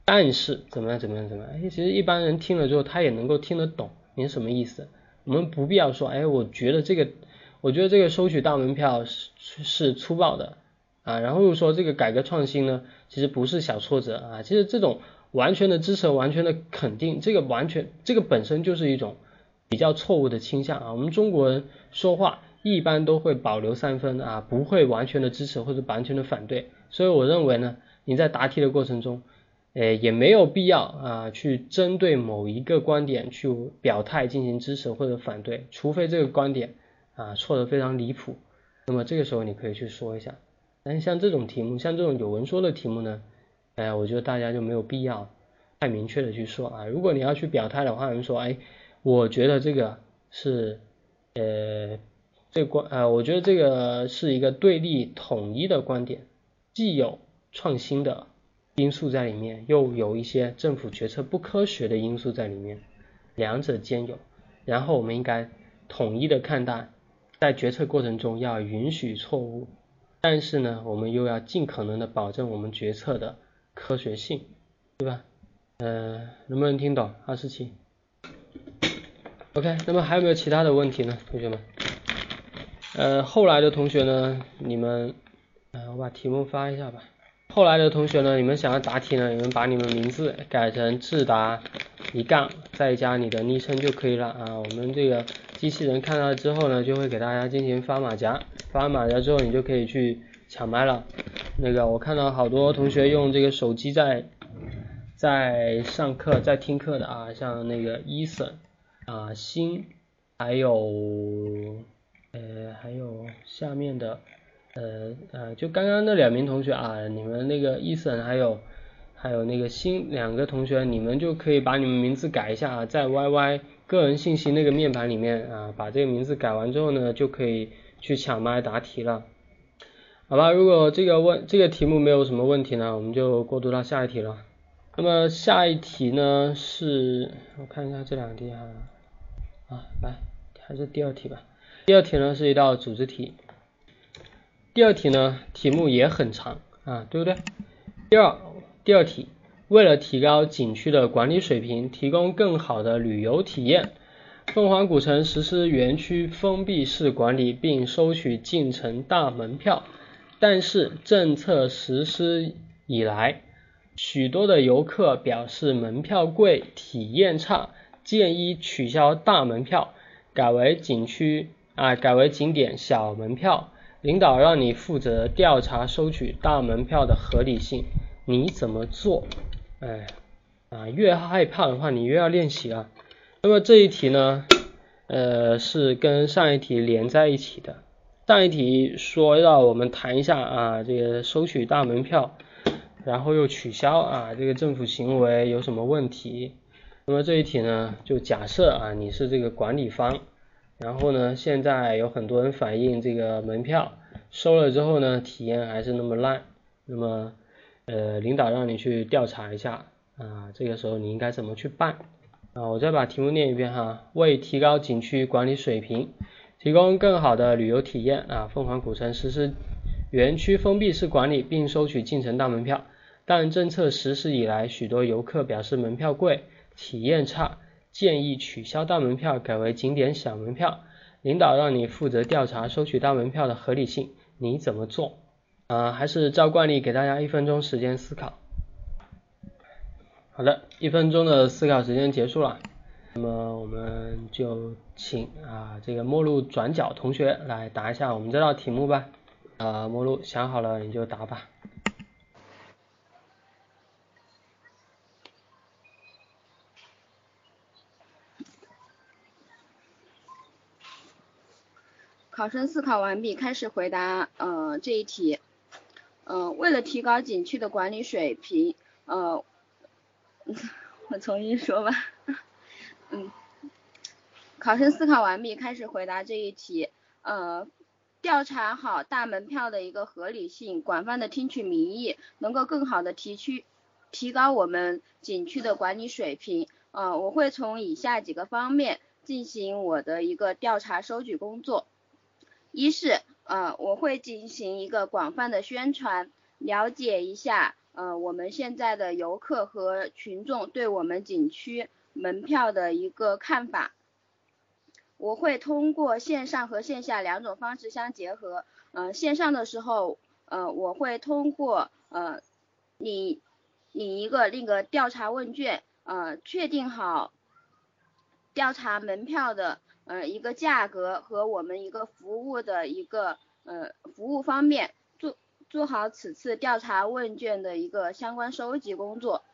但是怎么样怎么样怎么样，哎，其实一般人听了之后，他也能够听得懂你什么意思。我们不必要说，哎，我觉得这个，我觉得这个收取大门票是是粗暴的啊，然后又说这个改革创新呢，其实不是小挫折啊，其实这种完全的支持、完全的肯定，这个完全这个本身就是一种比较错误的倾向啊。我们中国人说话一般都会保留三分啊，不会完全的支持或者完全的反对，所以我认为呢，你在答题的过程中。诶，也没有必要啊，去针对某一个观点去表态进行支持或者反对，除非这个观点啊错的非常离谱，那么这个时候你可以去说一下。但是像这种题目，像这种有文说的题目呢，哎，我觉得大家就没有必要太明确的去说啊。如果你要去表态的话，你说，哎，我觉得这个是呃这观啊，我觉得这个是一个对立统一的观点，既有创新的。因素在里面，又有一些政府决策不科学的因素在里面，两者兼有。然后我们应该统一的看待，在决策过程中要允许错误，但是呢，我们又要尽可能的保证我们决策的科学性，对吧？呃，能不能听懂？二十七。OK，那么还有没有其他的问题呢，同学们？呃，后来的同学呢，你们，呃，我把题目发一下吧。后来的同学呢，你们想要答题呢，你们把你们名字改成智达一杠，再加你的昵称就可以了啊。我们这个机器人看到之后呢，就会给大家进行发马甲，发马甲之后，你就可以去抢麦了。那个我看到好多同学用这个手机在在上课，在听课的啊，像那个伊森啊、新，还有呃还有下面的。呃呃，就刚刚那两名同学啊，你们那个伊森还有还有那个新两个同学，你们就可以把你们名字改一下啊，在 YY 个人信息那个面板里面啊，把这个名字改完之后呢，就可以去抢麦答题了，好吧？如果这个问这个题目没有什么问题呢，我们就过渡到下一题了。那么下一题呢是，我看一下这两题啊，啊，来还是第二题吧。第二题呢是一道组织题。第二题呢，题目也很长啊，对不对？第二第二题，为了提高景区的管理水平，提供更好的旅游体验，凤凰古城实施园区封闭式管理，并收取进城大门票。但是政策实施以来，许多的游客表示门票贵、体验差，建议取消大门票，改为景区啊，改为景点小门票。领导让你负责调查收取大门票的合理性，你怎么做？哎，啊，越害怕的话，你越要练习啊。那么这一题呢，呃，是跟上一题连在一起的。上一题说要我们谈一下啊，这个收取大门票，然后又取消啊，这个政府行为有什么问题？那么这一题呢，就假设啊，你是这个管理方。然后呢，现在有很多人反映这个门票收了之后呢，体验还是那么烂。那么，呃，领导让你去调查一下啊，这个时候你应该怎么去办？啊，我再把题目念一遍哈。为提高景区管理水平，提供更好的旅游体验啊，凤凰古城实施园区封闭式管理，并收取进城大门票。但政策实施以来，许多游客表示门票贵，体验差。建议取消大门票，改为景点小门票。领导让你负责调查收取大门票的合理性，你怎么做？啊，还是照惯例给大家一分钟时间思考。好的，一分钟的思考时间结束了，那么我们就请啊这个末路转角同学来答一下我们这道题目吧。啊，末路想好了你就答吧。考生思考完毕，开始回答呃这一题。呃，为了提高景区的管理水平，呃，我重新说吧。嗯，考生思考完毕，开始回答这一题。呃，调查好大门票的一个合理性，广泛的听取民意，能够更好的提区提高我们景区的管理水平，呃，我会从以下几个方面进行我的一个调查收集工作。一是，呃，我会进行一个广泛的宣传，了解一下，呃，我们现在的游客和群众对我们景区门票的一个看法。我会通过线上和线下两种方式相结合，呃，线上的时候，呃，我会通过呃，你你一个那个调查问卷，呃，确定好调查门票的呃一个价格和我们一个服务的一个呃服务方面，做做好此次调查问卷的一个相关收集工作。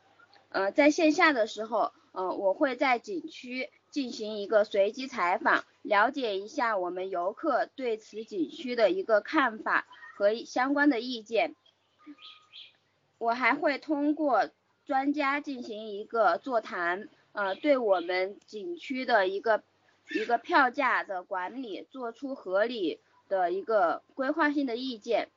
呃，在线下的时候，呃，我会在景区。进行一个随机采访，了解一下我们游客对此景区的一个看法和相关的意见。我还会通过专家进行一个座谈，呃，对我们景区的一个一个票价的管理做出合理的一个规划性的意见。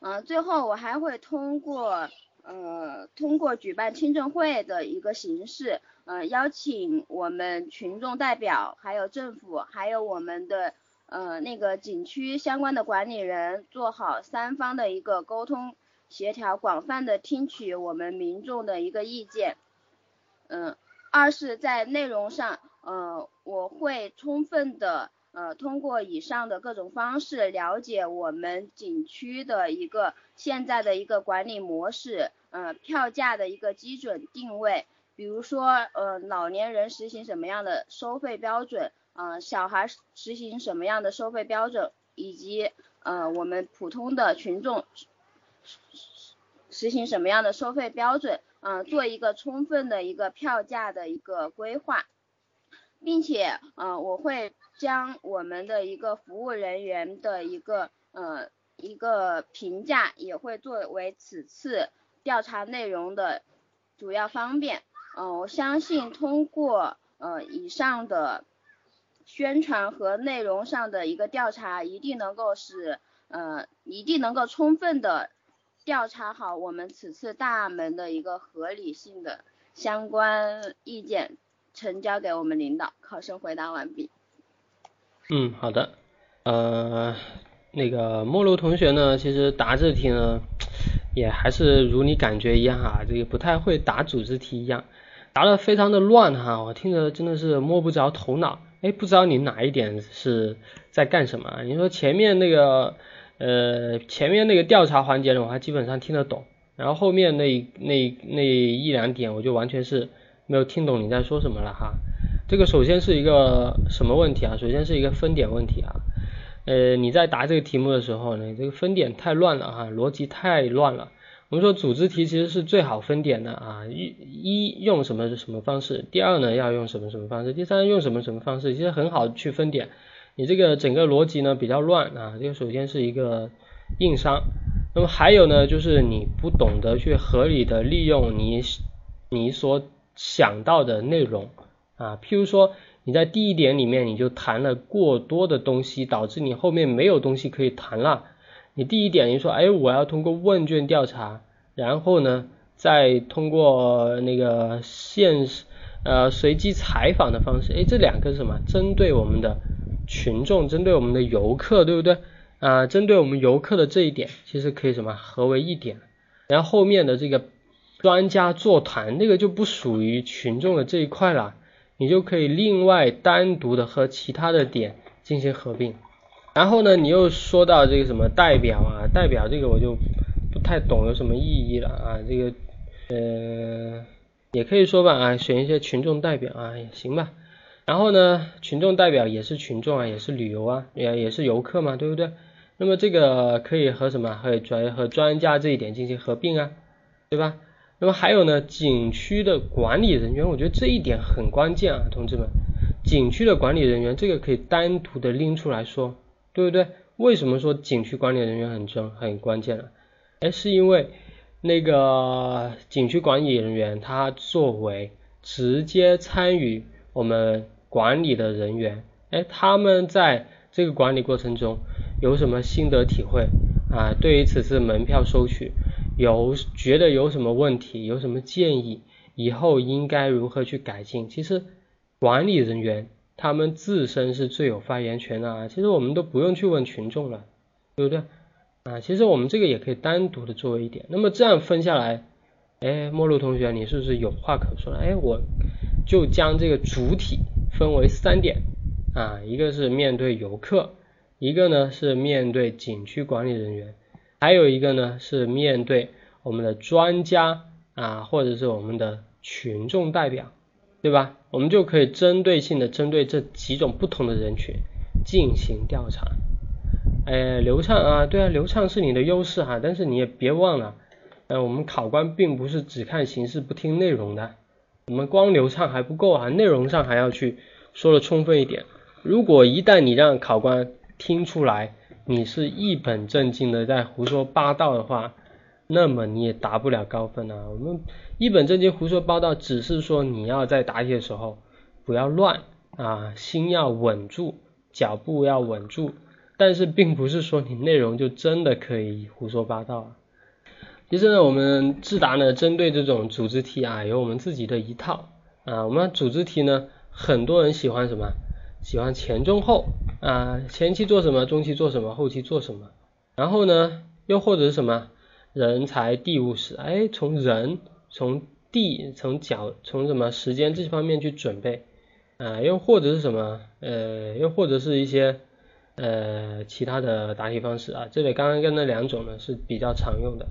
嗯，最后我还会通过呃通过举办听证会的一个形式。呃，邀请我们群众代表，还有政府，还有我们的呃那个景区相关的管理人，做好三方的一个沟通协调，广泛的听取我们民众的一个意见。嗯，二是，在内容上，呃，我会充分的呃通过以上的各种方式，了解我们景区的一个现在的一个管理模式，呃，票价的一个基准定位。比如说，呃，老年人实行什么样的收费标准，呃，小孩实行什么样的收费标准，以及呃，我们普通的群众实行什么样的收费标准，嗯，做一个充分的一个票价的一个规划，并且，呃，我会将我们的一个服务人员的一个，呃，一个评价，也会作为此次调查内容的主要方面。嗯，我相信通过呃以上的宣传和内容上的一个调查，一定能够使呃一定能够充分的调查好我们此次大门的一个合理性的相关意见，呈交给我们领导。考生回答完毕。嗯，好的。呃，那个陌路同学呢，其实答这题呢，也还是如你感觉一样啊，这个不太会答组织题一样。答的非常的乱哈，我听着真的是摸不着头脑，哎，不知道你哪一点是在干什么？你说前面那个呃前面那个调查环节呢，我还基本上听得懂，然后后面那那那一两点我就完全是没有听懂你在说什么了哈。这个首先是一个什么问题啊？首先是一个分点问题啊，呃你在答这个题目的时候呢，这个分点太乱了哈，逻辑太乱了。我们说组织题其实是最好分点的啊，一一用什么什么方式，第二呢要用什么什么方式，第三用什么什么方式，其实很好去分点。你这个整个逻辑呢比较乱啊，这个首先是一个硬伤。那么还有呢，就是你不懂得去合理的利用你你所想到的内容啊，譬如说你在第一点里面你就谈了过多的东西，导致你后面没有东西可以谈了。你第一点，你说，哎，我要通过问卷调查，然后呢，再通过那个现呃随机采访的方式，哎，这两个是什么？针对我们的群众，针对我们的游客，对不对？啊，针对我们游客的这一点，其实可以什么合为一点。然后后面的这个专家座谈，那个就不属于群众的这一块了，你就可以另外单独的和其他的点进行合并。然后呢，你又说到这个什么代表啊？代表这个我就不太懂有什么意义了啊。这个呃，也可以说吧啊，选一些群众代表啊也行吧。然后呢，群众代表也是群众啊，也是旅游啊，也也是游客嘛，对不对？那么这个可以和什么和专和专家这一点进行合并啊，对吧？那么还有呢，景区的管理人员，我觉得这一点很关键啊，同志们，景区的管理人员这个可以单独的拎出来说。对不对？为什么说景区管理人员很重很关键了？哎，是因为那个景区管理人员他作为直接参与我们管理的人员，哎，他们在这个管理过程中有什么心得体会啊？对于此次门票收取有觉得有什么问题，有什么建议，以后应该如何去改进。其实管理人员他们自身是最有发言权的啊，其实我们都不用去问群众了，对不对？啊，其实我们这个也可以单独的作为一点。那么这样分下来，哎，陌路同学，你是不是有话可说了？哎，我就将这个主体分为三点啊，一个是面对游客，一个呢是面对景区管理人员，还有一个呢是面对我们的专家啊，或者是我们的群众代表，对吧？我们就可以针对性的针对这几种不同的人群进行调查。哎，流畅啊，对啊，流畅是你的优势哈，但是你也别忘了，呃，我们考官并不是只看形式不听内容的，我们光流畅还不够啊，内容上还要去说的充分一点。如果一旦你让考官听出来你是一本正经的在胡说八道的话，那么你也达不了高分啊。我们一本正经胡说八道，只是说你要在答题的时候不要乱啊，心要稳住，脚步要稳住。但是并不是说你内容就真的可以胡说八道啊。其实呢，我们智达呢，针对这种组织题啊，有我们自己的一套啊。我们组织题呢，很多人喜欢什么？喜欢前中后啊，前期做什么，中期做什么，后期做什么。然后呢，又或者是什么？人才地物史，哎，从人、从地、从角、从什么时间这些方面去准备啊。又或者是什么？呃，又或者是一些。呃，其他的答题方式啊，这里刚刚跟那两种呢是比较常用的，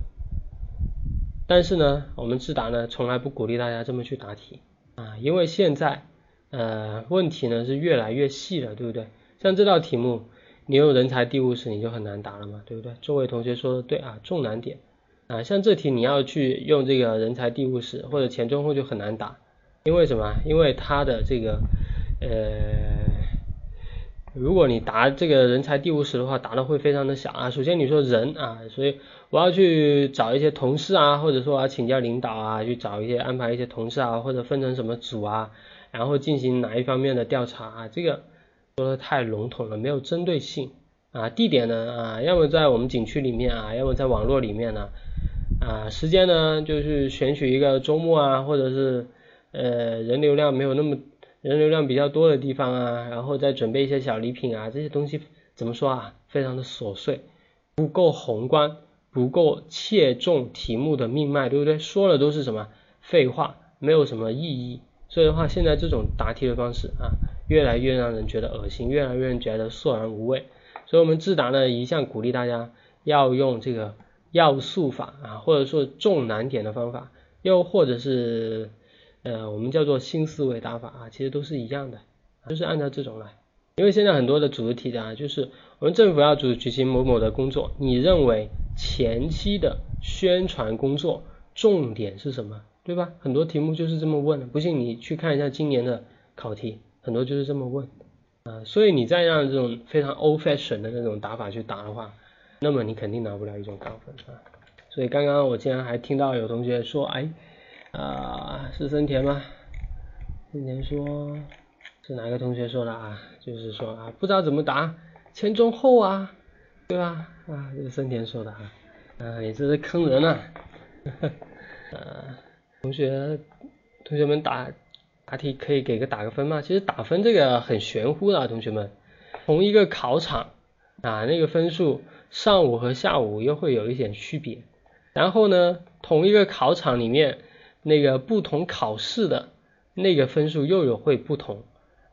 但是呢，我们智达呢从来不鼓励大家这么去答题啊，因为现在呃问题呢是越来越细了，对不对？像这道题目，你用人才地物史你就很难答了嘛，对不对？周围同学说的对啊，重难点啊，像这题你要去用这个人才地物史或者前中后就很难答，因为什么？因为它的这个呃。如果你答这个人才第五十的话，答的会非常的小啊。首先你说人啊，所以我要去找一些同事啊，或者说我要请教领导啊，去找一些安排一些同事啊，或者分成什么组啊，然后进行哪一方面的调查啊，这个说的太笼统了，没有针对性啊。地点呢啊，要么在我们景区里面啊，要么在网络里面呢啊。时间呢就是选取一个周末啊，或者是呃人流量没有那么。人流量比较多的地方啊，然后再准备一些小礼品啊，这些东西怎么说啊？非常的琐碎，不够宏观，不够切中题目的命脉，对不对？说了都是什么废话，没有什么意义。所以的话，现在这种答题的方式啊，越来越让人觉得恶心，越来越觉得索然无味。所以我们智达呢，一向鼓励大家要用这个要素法啊，或者说重难点的方法，又或者是。呃，我们叫做新思维打法啊，其实都是一样的，就是按照这种来。因为现在很多的组织题啊，就是我们政府要组织举行某某的工作，你认为前期的宣传工作重点是什么，对吧？很多题目就是这么问的，不信你去看一下今年的考题，很多就是这么问啊。所以你再让这种非常 old fashion 的那种打法去打的话，那么你肯定拿不了一种高分啊。所以刚刚我竟然还听到有同学说，哎。啊，是森田吗？森田说，是哪个同学说的啊？就是说啊，不知道怎么答前中后啊，对吧？啊，这是森田说的啊，啊，你这是坑人啊！呃，同学，同学们打答题可以给个打个分吗？其实打分这个很玄乎的，啊同学们，同一个考场啊，那个分数上午和下午又会有一点区别，然后呢，同一个考场里面。那个不同考试的那个分数又有会不同，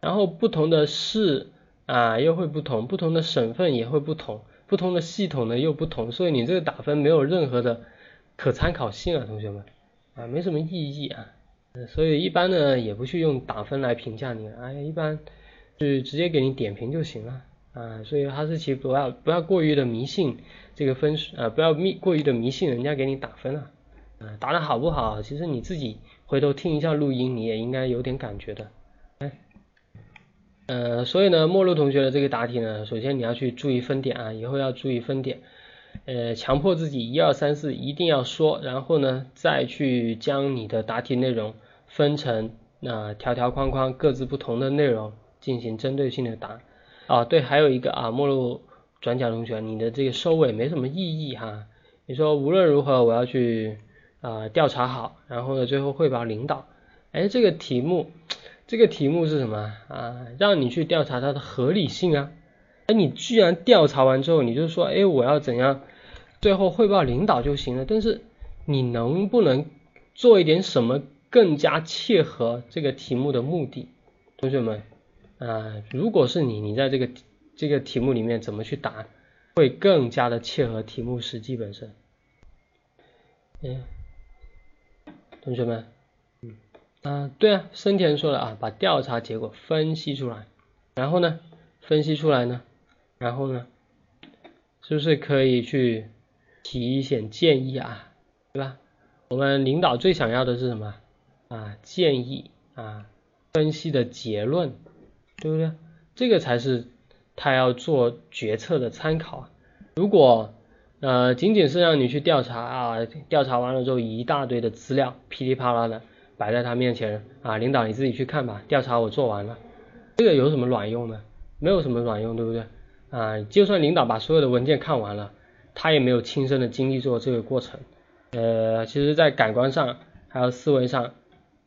然后不同的市啊又会不同，不同的省份也会不同，不同的系统呢又不同，所以你这个打分没有任何的可参考性啊，同学们。啊没什么意义啊，所以一般呢也不去用打分来评价你，哎一般就直接给你点评就行了啊，所以哈士奇不要不要过于的迷信这个分数啊，不要迷过于的迷信人家给你打分啊。答的好不好？其实你自己回头听一下录音，你也应该有点感觉的。哎，呃，所以呢，陌路同学的这个答题呢，首先你要去注意分点啊，以后要注意分点。呃，强迫自己一二三四一定要说，然后呢，再去将你的答题内容分成那条条框框各自不同的内容进行针对性的答。啊，对，还有一个啊，陌路转角同学，你的这个收尾没什么意义哈。你说无论如何我要去啊调查好，然后呢最后汇报领导。哎，这个题目，这个题目是什么啊？让你去调查它的合理性啊。哎，你居然调查完之后，你就说，哎，我要怎样，最后汇报领导就行了。但是你能不能做一点什么更加切合这个题目的目的？同学们，啊，如果是你，你在这个这个题目里面怎么去答，会更加的切合题目实际本身。嗯，同学们。嗯啊，对啊，生田说了啊，把调查结果分析出来，然后呢，分析出来呢，然后呢，是不是可以去提一些建议啊，对吧？我们领导最想要的是什么啊？建议啊，分析的结论，对不对？这个才是他要做决策的参考。如果呃仅仅是让你去调查啊，调查完了之后一大堆的资料噼里啪啦的。摆在他面前啊，领导你自己去看吧，调查我做完了，这个有什么卵用呢？没有什么卵用，对不对？啊，就算领导把所有的文件看完了，他也没有亲身的经历做这个过程，呃，其实，在感官上还有思维上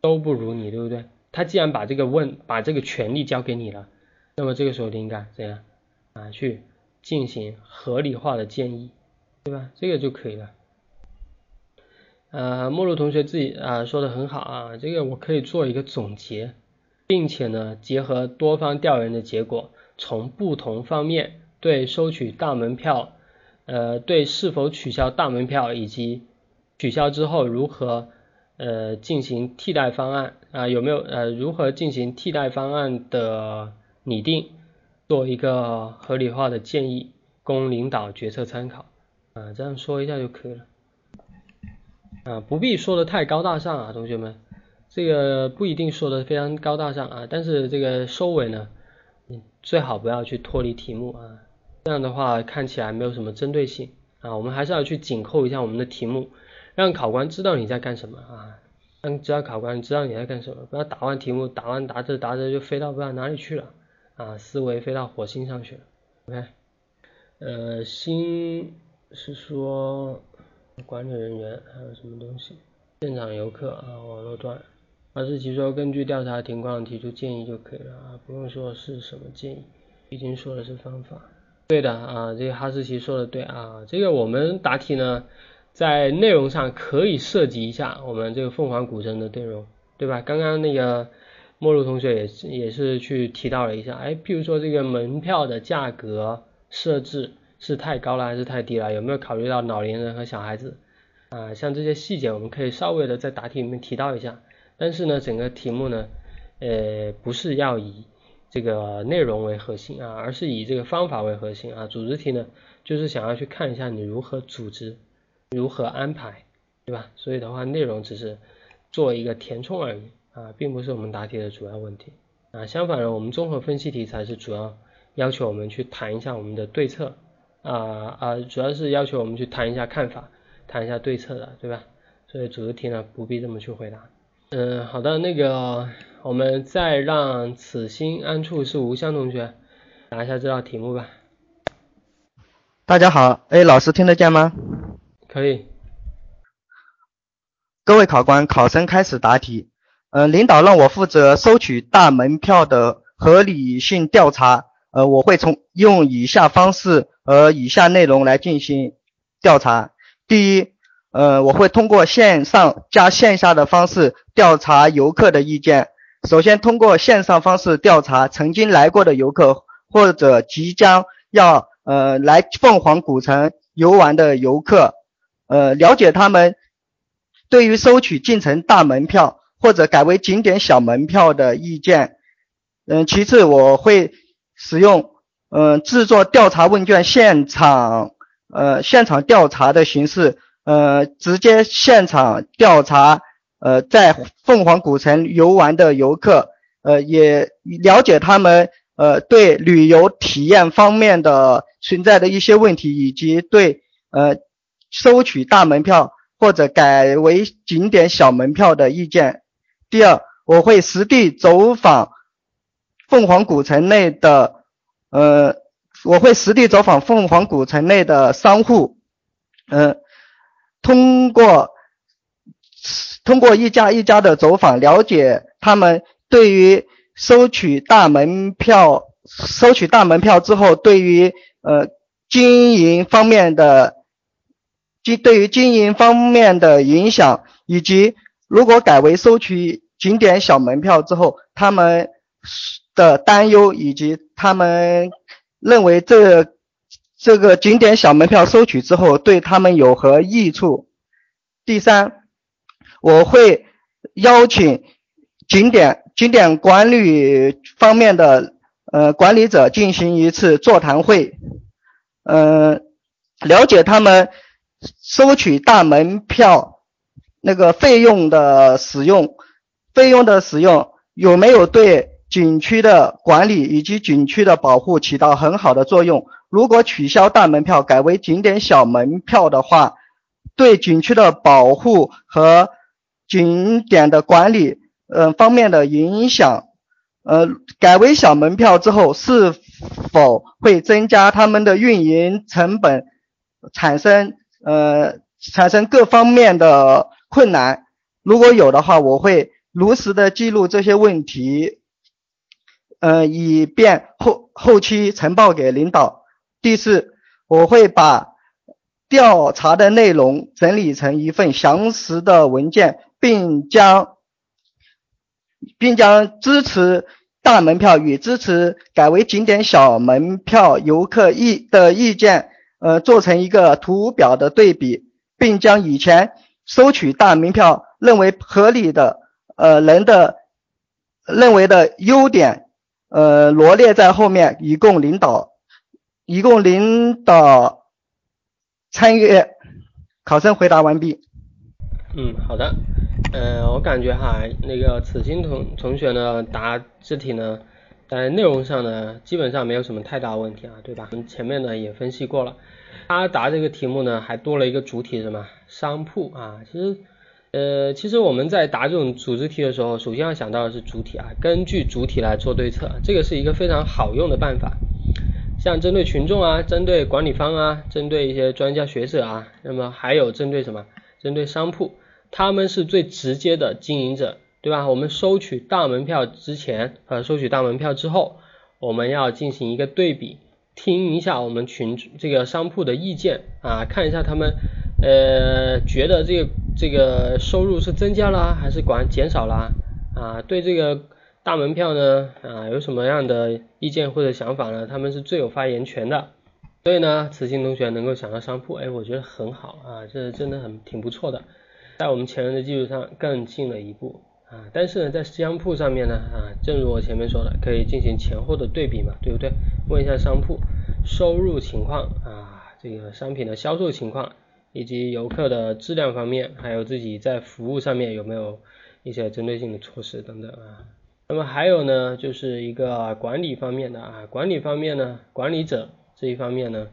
都不如你，对不对？他既然把这个问把这个权利交给你了，那么这个时候你应该怎样啊？去进行合理化的建议，对吧？这个就可以了。呃，莫露同学自己啊说的很好啊，这个我可以做一个总结，并且呢，结合多方调研的结果，从不同方面对收取大门票，呃，对是否取消大门票以及取消之后如何呃进行替代方案。啊，有没有呃如何进行替代方案的拟定，做一个合理化的建议，供领导决策参考。啊，这样说一下就可以了。啊，不必说的太高大上啊，同学们，这个不一定说的非常高大上啊，但是这个收尾呢，最好不要去脱离题目啊，这样的话看起来没有什么针对性啊，我们还是要去紧扣一下我们的题目，让考官知道你在干什么啊，让知道考官知道你在干什么，不要答完题目，答完答着答着就飞到不知道哪里去了啊，思维飞到火星上去了，OK，呃，新是说。管理人员还有什么东西？现场游客啊，网络端。哈士奇说根据调查情况提出建议就可以了啊，不用说是什么建议，已经说的是方法。对的啊，这个哈士奇说的对啊，这个我们答题呢，在内容上可以涉及一下我们这个凤凰古城的内容，对吧？刚刚那个陌路同学也是也是去提到了一下，哎，譬如说这个门票的价格设置。是太高了还是太低了？有没有考虑到老年人和小孩子啊？像这些细节，我们可以稍微的在答题里面提到一下。但是呢，整个题目呢，呃，不是要以这个内容为核心啊，而是以这个方法为核心啊。组织题呢，就是想要去看一下你如何组织，如何安排，对吧？所以的话，内容只是做一个填充而已啊，并不是我们答题的主要问题啊。相反呢，我们综合分析题才是主要要求我们去谈一下我们的对策。啊啊，主要是要求我们去谈一下看法，谈一下对策的，对吧？所以组织题呢不必这么去回答。嗯，好的，那个我们再让此心安处是吾乡同学答一下这道题目吧。大家好，哎，老师听得见吗？可以。各位考官，考生开始答题。呃，领导让我负责收取大门票的合理性调查。呃，我会从用以下方式和以下内容来进行调查。第一，呃，我会通过线上加线下的方式调查游客的意见。首先，通过线上方式调查曾经来过的游客或者即将要呃来凤凰古城游玩的游客，呃，了解他们对于收取进城大门票或者改为景点小门票的意见。嗯，其次我会。使用嗯制作调查问卷现场呃现场调查的形式呃直接现场调查呃在凤凰古城游玩的游客呃也了解他们呃对旅游体验方面的存在的一些问题以及对呃收取大门票或者改为景点小门票的意见。第二，我会实地走访。凤凰古城内的，呃，我会实地走访凤凰古城内的商户，嗯，通过通过一家一家的走访，了解他们对于收取大门票收取大门票之后，对于呃经营方面的经对于经营方面的影响，以及如果改为收取景点小门票之后，他们的担忧以及他们认为这这个景点小门票收取之后对他们有何益处？第三，我会邀请景点景点管理方面的呃管理者进行一次座谈会，嗯，了解他们收取大门票那个费用的使用。费用的使用有没有对景区的管理以及景区的保护起到很好的作用？如果取消大门票，改为景点小门票的话，对景区的保护和景点的管理，嗯方面的影响，呃，改为小门票之后，是否会增加他们的运营成本，产生呃产生各方面的困难？如果有的话，我会。如实的记录这些问题，呃，以便后后期呈报给领导。第四，我会把调查的内容整理成一份详实的文件，并将并将支持大门票与支持改为景点小门票游客意的意见，呃，做成一个图表的对比，并将以前收取大门票认为合理的。呃，人的认为的优点，呃，罗列在后面，以供领导，一共领导参与。考生回答完毕。嗯，好的。呃，我感觉哈，那个此心同同学呢答这题呢，在内容上呢，基本上没有什么太大问题啊，对吧？我们前面呢也分析过了。他答这个题目呢，还多了一个主体什么？商铺啊，其实。呃，其实我们在答这种组织题的时候，首先要想到的是主体啊，根据主体来做对策，这个是一个非常好用的办法。像针对群众啊，针对管理方啊，针对一些专家学者啊，那么还有针对什么？针对商铺，他们是最直接的经营者，对吧？我们收取大门票之前和收取大门票之后，我们要进行一个对比，听一下我们群这个商铺的意见啊，看一下他们呃觉得这个。这个收入是增加了还是管减少了啊？对这个大门票呢啊有什么样的意见或者想法呢？他们是最有发言权的。所以呢，慈心同学能够想到商铺，哎，我觉得很好啊，这真的很挺不错的，在我们前人的基础上更进了一步啊。但是呢，在商铺上面呢啊，正如我前面说的，可以进行前后的对比嘛，对不对？问一下商铺收入情况啊，这个商品的销售情况。以及游客的质量方面，还有自己在服务上面有没有一些针对性的措施等等啊。那么还有呢，就是一个管理方面的啊，管理方面呢，管理者这一方面呢，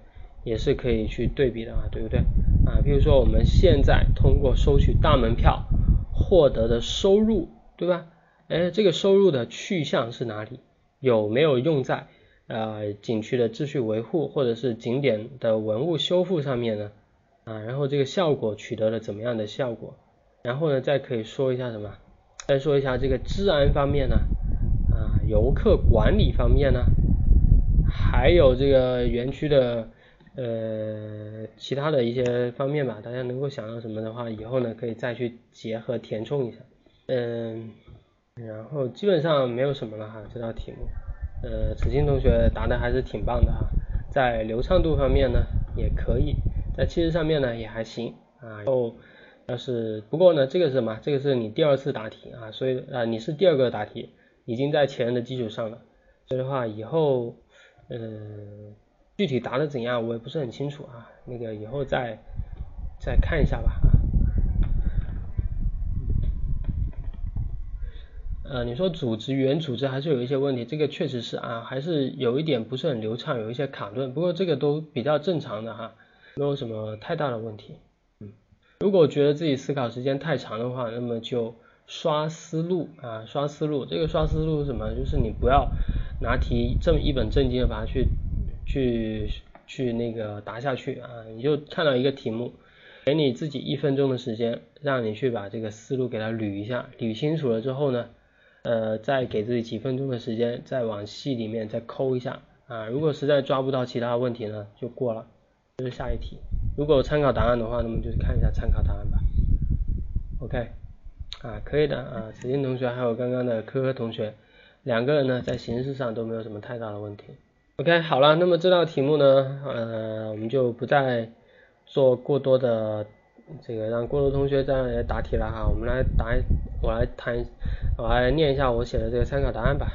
也是可以去对比的啊，对不对啊？比如说我们现在通过收取大门票获得的收入，对吧？哎，这个收入的去向是哪里？有没有用在呃景区的秩序维护或者是景点的文物修复上面呢？啊，然后这个效果取得了怎么样的效果？然后呢，再可以说一下什么？再说一下这个治安方面呢？啊，游客管理方面呢？还有这个园区的呃其他的一些方面吧。大家能够想到什么的话，以后呢可以再去结合填充一下。嗯，然后基本上没有什么了哈，这道题目。呃，子金同学答的还是挺棒的哈，在流畅度方面呢也可以。在气质上面呢也还行啊，然后要是不过呢这个是什么？这个是你第二次答题啊，所以啊你是第二个答题，已经在前人的基础上了，所以的话以后嗯具体答的怎样我也不是很清楚啊，那个以后再再看一下吧啊。呃你说组织原组织还是有一些问题，这个确实是啊，还是有一点不是很流畅，有一些卡顿，不过这个都比较正常的哈。没有什么太大的问题，如果觉得自己思考时间太长的话，那么就刷思路啊，刷思路。这个刷思路是什么？就是你不要拿题这么一本正经的把它去去去那个答下去啊，你就看到一个题目，给你自己一分钟的时间，让你去把这个思路给它捋一下，捋清楚了之后呢，呃，再给自己几分钟的时间，再往细里面再抠一下啊。如果实在抓不到其他问题呢，就过了，就是下一题。如果有参考答案的话，那么就看一下参考答案吧。OK，啊，可以的啊，子金同学还有刚刚的科科同学，两个人呢在形式上都没有什么太大的问题。OK，好了，那么这道题目呢，呃，我们就不再做过多的这个让过多同学再来答题了哈，我们来答，我来谈，我来念一下我写的这个参考答案吧。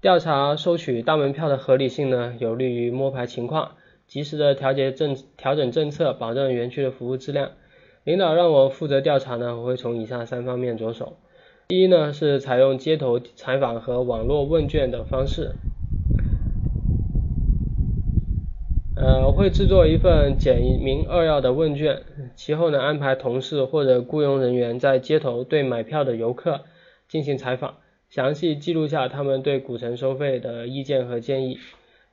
调查收取大门票的合理性呢，有利于摸排情况，及时的调节政调整政策，保证园区的服务质量。领导让我负责调查呢，我会从以下三方面着手。第一呢，是采用街头采访和网络问卷的方式，呃，我会制作一份简明扼要的问卷，其后呢，安排同事或者雇佣人员在街头对买票的游客进行采访，详细记录下他们对古城收费的意见和建议。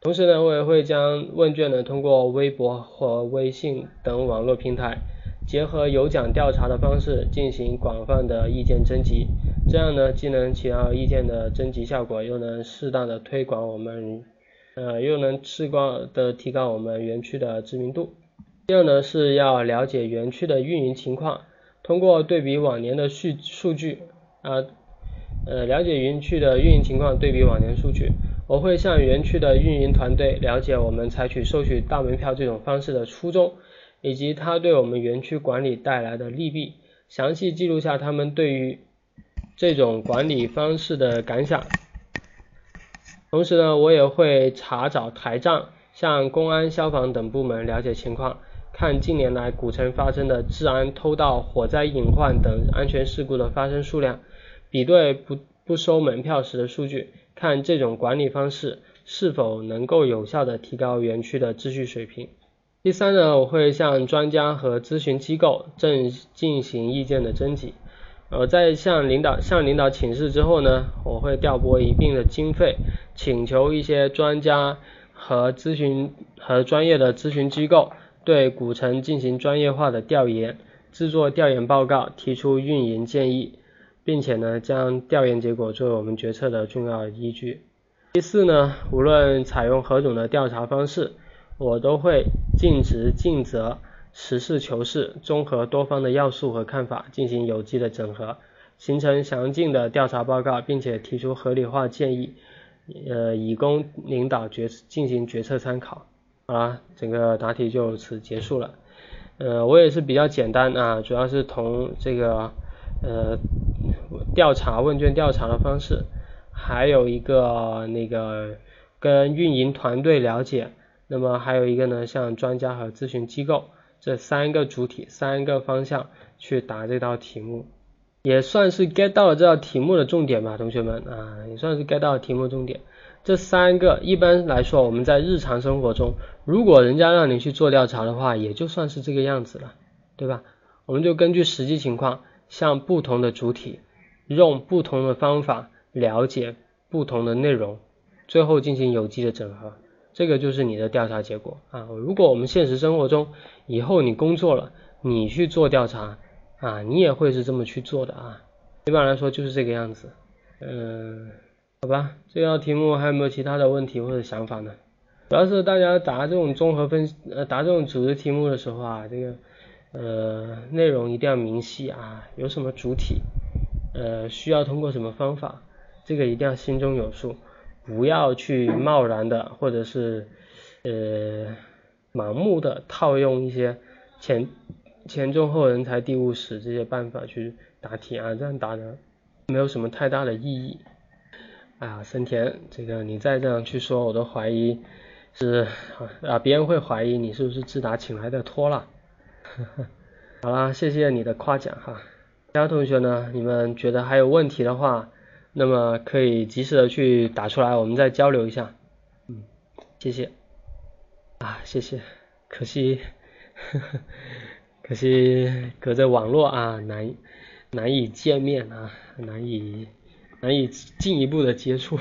同时呢，我也会将问卷呢通过微博和微信等网络平台。结合有奖调查的方式进行广泛的意见征集，这样呢既能起到意见的征集效果，又能适当的推广我们，呃又能适当的提高我们园区的知名度。第二呢是要了解园区的运营情况，通过对比往年的数数据啊，呃了解园区的运营情况，对比往年数据，我会向园区的运营团队了解我们采取收取大门票这种方式的初衷。以及它对我们园区管理带来的利弊，详细记录下他们对于这种管理方式的感想。同时呢，我也会查找台账，向公安、消防等部门了解情况，看近年来古城发生的治安、偷盗、火灾隐患等安全事故的发生数量，比对不不收门票时的数据，看这种管理方式是否能够有效的提高园区的秩序水平。第三呢，我会向专家和咨询机构正进行意见的征集，呃，在向领导向领导请示之后呢，我会调拨一定的经费，请求一些专家和咨询和专业的咨询机构对古城进行专业化的调研，制作调研报告，提出运营建议，并且呢，将调研结果作为我们决策的重要依据。第四呢，无论采用何种的调查方式。我都会尽职尽责、实事求是，综合多方的要素和看法，进行有机的整合，形成详尽的调查报告，并且提出合理化建议，呃，以供领导决进行决策参考。好了，整个答题就此结束了。呃，我也是比较简单啊，主要是从这个呃调查问卷调查的方式，还有一个那个跟运营团队了解。那么还有一个呢，像专家和咨询机构这三个主体、三个方向去答这道题目，也算是 get 到了这道题目的重点吧，同学们啊，也算是 get 到题目重点。这三个一般来说，我们在日常生活中，如果人家让你去做调查的话，也就算是这个样子了，对吧？我们就根据实际情况，向不同的主体用不同的方法了解不同的内容，最后进行有机的整合。这个就是你的调查结果啊！如果我们现实生活中以后你工作了，你去做调查啊，你也会是这么去做的啊。一般来说就是这个样子。嗯，好吧，这道题目还有没有其他的问题或者想法呢？主要是大家答这种综合分呃答这种组织题目的时候啊，这个呃内容一定要明细啊，有什么主体，呃需要通过什么方法，这个一定要心中有数。不要去贸然的，或者是呃盲目的套用一些前前中后人才第五史这些办法去答题啊，这样答的没有什么太大的意义。啊，森田，这个你再这样去说，我都怀疑是啊，别人会怀疑你是不是自打请来的托了。好啦，谢谢你的夸奖哈。其他同学呢，你们觉得还有问题的话？那么可以及时的去打出来，我们再交流一下。嗯，谢谢。啊，谢谢。可惜，呵 呵可惜隔着网络啊，难难以见面啊，难以难以进一步的接触，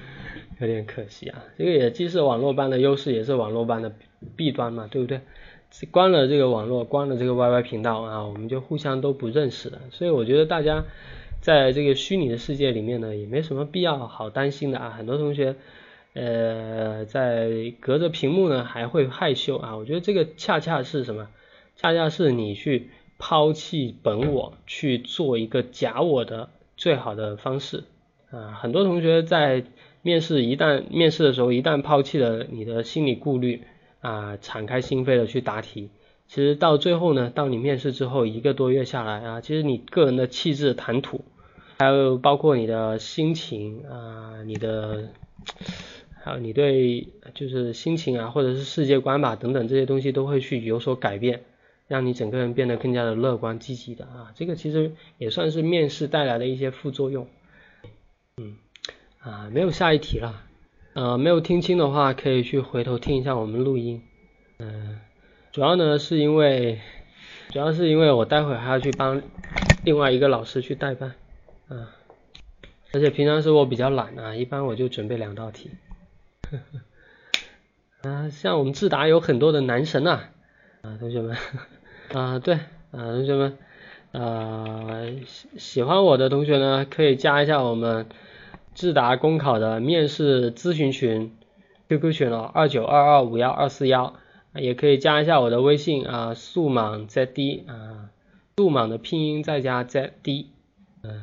有点可惜啊。这个也既是网络班的优势，也是网络班的弊端嘛，对不对？关了这个网络，关了这个 YY 频道啊，我们就互相都不认识了。所以我觉得大家在这个虚拟的世界里面呢，也没什么必要好担心的啊。很多同学呃在隔着屏幕呢还会害羞啊，我觉得这个恰恰是什么？恰恰是你去抛弃本我，去做一个假我的最好的方式啊。很多同学在面试一旦面试的时候，一旦抛弃了你的心理顾虑。啊，敞开心扉的去答题，其实到最后呢，到你面试之后一个多月下来啊，其实你个人的气质、谈吐，还有包括你的心情啊，你的，还有你对就是心情啊，或者是世界观吧等等这些东西都会去有所改变，让你整个人变得更加的乐观积极的啊，这个其实也算是面试带来的一些副作用。嗯，啊，没有下一题了。呃，没有听清的话，可以去回头听一下我们录音。嗯，主要呢是因为，主要是因为我待会还要去帮另外一个老师去代班，啊，而且平常是我比较懒啊，一般我就准备两道题。啊，像我们智达有很多的男神呐，啊，同学们，啊，对，啊，同学们，啊，喜喜欢我的同学呢，可以加一下我们。智达公考的面试咨询群，QQ 群哦，二九二二五幺二四幺，也可以加一下我的微信啊，速莽 ZD 啊，速莽的拼音再加 ZD，嗯，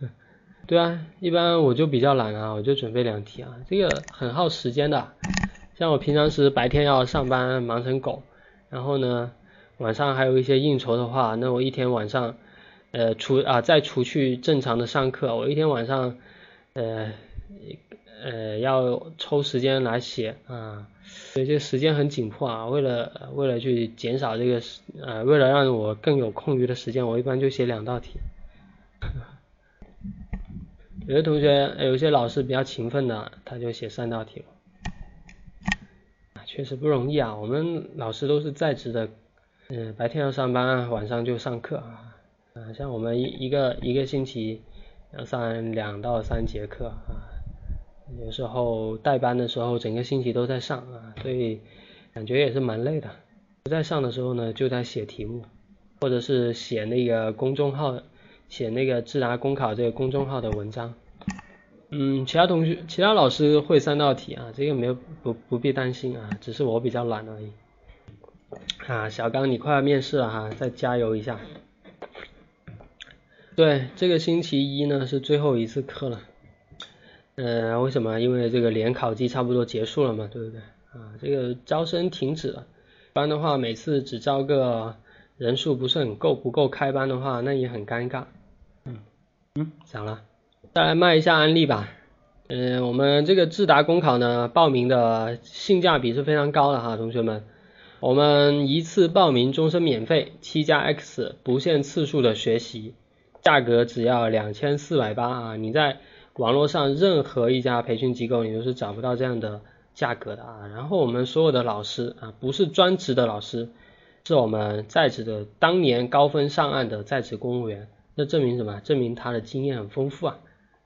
对啊，一般我就比较懒啊，我就准备两题啊，这个很耗时间的，像我平常时白天要上班忙成狗，然后呢晚上还有一些应酬的话，那我一天晚上，呃除啊再除去正常的上课，我一天晚上。呃呃，要抽时间来写啊，所以这时间很紧迫啊。为了为了去减少这个呃，为了让我更有空余的时间，我一般就写两道题。有的同学，有些老师比较勤奋的，他就写三道题。确实不容易啊，我们老师都是在职的，嗯，白天要上班，晚上就上课。啊，像我们一一个一个星期。要上两到三节课啊，有时候带班的时候整个星期都在上啊，所以感觉也是蛮累的。不在上的时候呢，就在写题目，或者是写那个公众号，写那个智达公考这个公众号的文章。嗯，其他同学、其他老师会三道题啊，这个没有不不必担心啊，只是我比较懒而已。啊，小刚你快要面试了哈，再加油一下。对，这个星期一呢是最后一次课了。嗯，为什么？因为这个联考季差不多结束了嘛，对不对？啊，这个招生停止了。不然的话，每次只招个人数不是很够，不够开班的话，那也很尴尬。嗯嗯，讲了，再来卖一下安利吧。嗯，我们这个智达公考呢，报名的性价比是非常高的哈，同学们。我们一次报名终身免费，七加 X 不限次数的学习。价格只要两千四百八啊！你在网络上任何一家培训机构，你都是找不到这样的价格的啊。然后我们所有的老师啊，不是专职的老师，是我们在职的当年高分上岸的在职公务员。那证明什么？证明他的经验很丰富啊！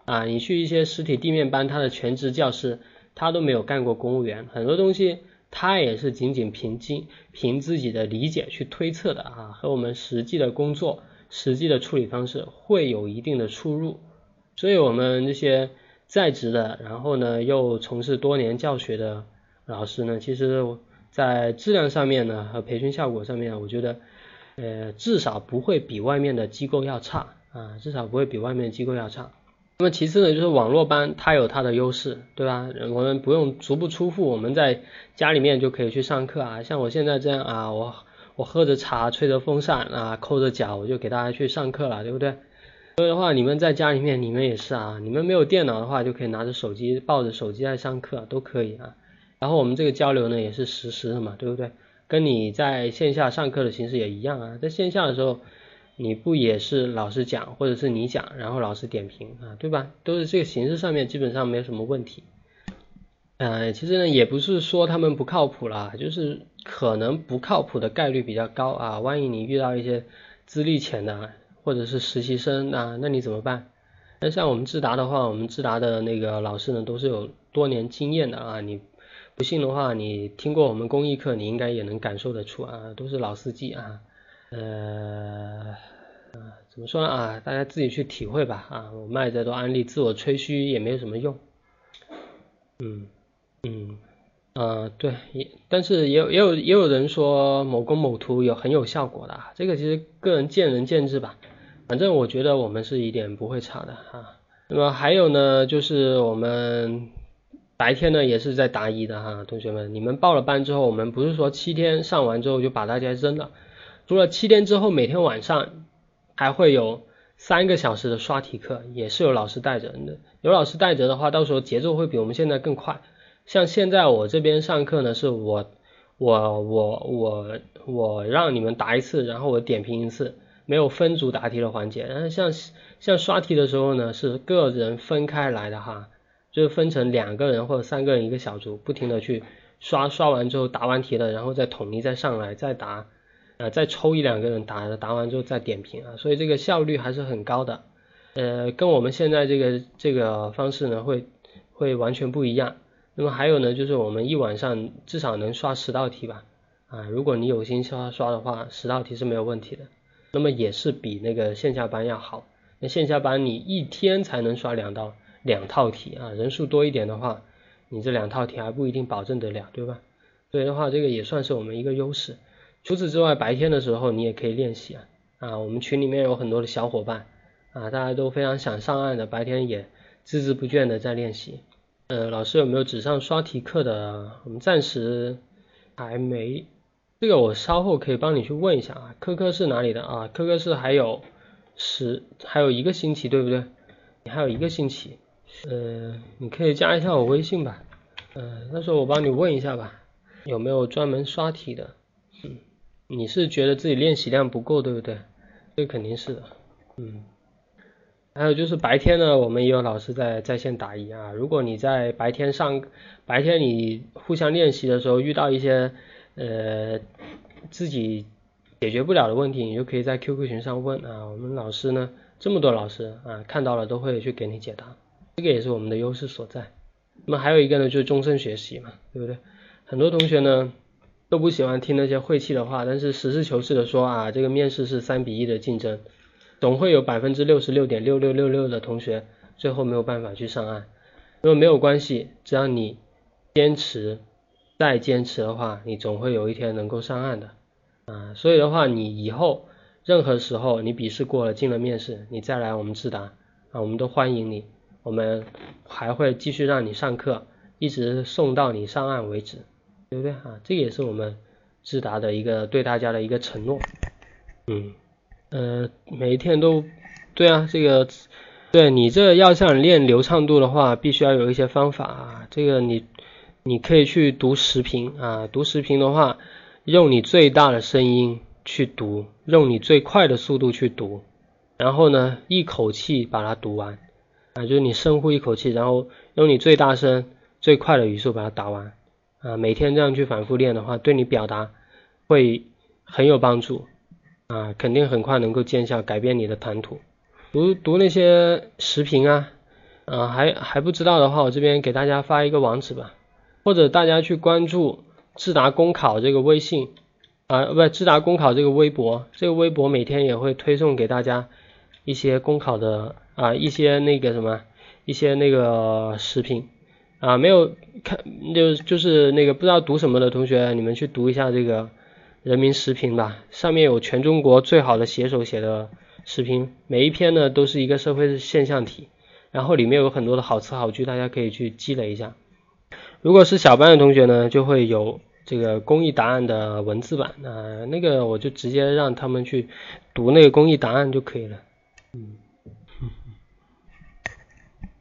啊，你去一些实体地面班，他的全职教师，他都没有干过公务员，很多东西他也是仅仅凭经凭自己的理解去推测的啊，和我们实际的工作。实际的处理方式会有一定的出入，所以我们这些在职的，然后呢又从事多年教学的老师呢，其实，在质量上面呢和培训效果上面，我觉得，呃，至少不会比外面的机构要差啊，至少不会比外面机构要差。那么其次呢，就是网络班它有它的优势，对吧？我们不用足不出户，我们在家里面就可以去上课啊，像我现在这样啊，我。我喝着茶，吹着风扇啊，抠着脚，我就给大家去上课了，对不对？所以的话，你们在家里面，你们也是啊，你们没有电脑的话，就可以拿着手机，抱着手机在上课，都可以啊。然后我们这个交流呢，也是实时的嘛，对不对？跟你在线下上课的形式也一样啊。在线下的时候，你不也是老师讲，或者是你讲，然后老师点评啊，对吧？都是这个形式上面基本上没有什么问题。呃，其实呢，也不是说他们不靠谱啦，就是可能不靠谱的概率比较高啊。万一你遇到一些资历浅的，或者是实习生啊，那你怎么办？那像我们智达的话，我们智达的那个老师呢，都是有多年经验的啊。你不信的话，你听过我们公益课，你应该也能感受得出啊，都是老司机啊，呃，怎么说呢啊？大家自己去体会吧啊，我卖再多安利，自我吹嘘也没有什么用。嗯嗯啊对，也但是也有也有也有人说某公某图有很有效果的，这个其实个人见仁见智吧。反正我觉得我们是一点不会差的哈。那么还有呢，就是我们。白天呢也是在答疑的哈，同学们，你们报了班之后，我们不是说七天上完之后就把大家扔了，除了七天之后，每天晚上还会有三个小时的刷题课，也是有老师带着的。有老师带着的话，到时候节奏会比我们现在更快。像现在我这边上课呢，是我我我我我让你们答一次，然后我点评一次，没有分组答题的环节。然后像像刷题的时候呢，是个人分开来的哈。就是分成两个人或者三个人一个小组，不停的去刷，刷完之后答完题了，然后再统一再上来再答，呃，再抽一两个人答，答完之后再点评啊，所以这个效率还是很高的，呃，跟我们现在这个这个方式呢会会完全不一样。那么还有呢，就是我们一晚上至少能刷十道题吧，啊，如果你有心刷刷的话，十道题是没有问题的。那么也是比那个线下班要好，那线下班你一天才能刷两道。两套题啊，人数多一点的话，你这两套题还不一定保证得了，对吧？所以的话，这个也算是我们一个优势。除此之外，白天的时候你也可以练习啊。啊，我们群里面有很多的小伙伴啊，大家都非常想上岸的，白天也孜孜不倦的在练习。呃，老师有没有纸上刷题课的？我们暂时还没，这个我稍后可以帮你去问一下啊。科科是哪里的啊？科科是还有十还有一个星期，对不对？你还有一个星期。呃，你可以加一下我微信吧，呃，到时候我帮你问一下吧，有没有专门刷题的？嗯，你是觉得自己练习量不够，对不对？这肯定是的，嗯。还有就是白天呢，我们也有老师在在线答疑啊。如果你在白天上，白天你互相练习的时候遇到一些呃自己解决不了的问题，你就可以在 QQ 群上问啊。我们老师呢，这么多老师啊，看到了都会去给你解答。这个也是我们的优势所在。那么还有一个呢，就是终身学习嘛，对不对？很多同学呢都不喜欢听那些晦气的话，但是实事求是的说啊，这个面试是三比一的竞争，总会有百分之六十六点六六六六的同学最后没有办法去上岸。那么没有关系，只要你坚持再坚持的话，你总会有一天能够上岸的啊。所以的话，你以后任何时候你笔试过了进了面试，你再来我们智达啊，我们都欢迎你。我们还会继续让你上课，一直送到你上岸为止，对不对啊？这也是我们智达的一个对大家的一个承诺。嗯，呃，每一天都，对啊，这个，对你这要想练流畅度的话，必须要有一些方法啊。这个你，你可以去读视频啊，读视频的话，用你最大的声音去读，用你最快的速度去读，然后呢，一口气把它读完。啊，就是你深呼一口气，然后用你最大声、最快的语速把它打完。啊，每天这样去反复练的话，对你表达会很有帮助。啊，肯定很快能够见效，改变你的谈吐。读读那些视频啊，啊，还还不知道的话，我这边给大家发一个网址吧，或者大家去关注智达公考这个微信，啊，不，智达公考这个微博，这个微博每天也会推送给大家一些公考的。啊，一些那个什么，一些那个视频啊，没有看就就是那个不知道读什么的同学，你们去读一下这个人民时评吧，上面有全中国最好的写手写的视频，每一篇呢都是一个社会现象题，然后里面有很多的好词好句，大家可以去积累一下。如果是小班的同学呢，就会有这个公益答案的文字版，啊，那个我就直接让他们去读那个公益答案就可以了，嗯。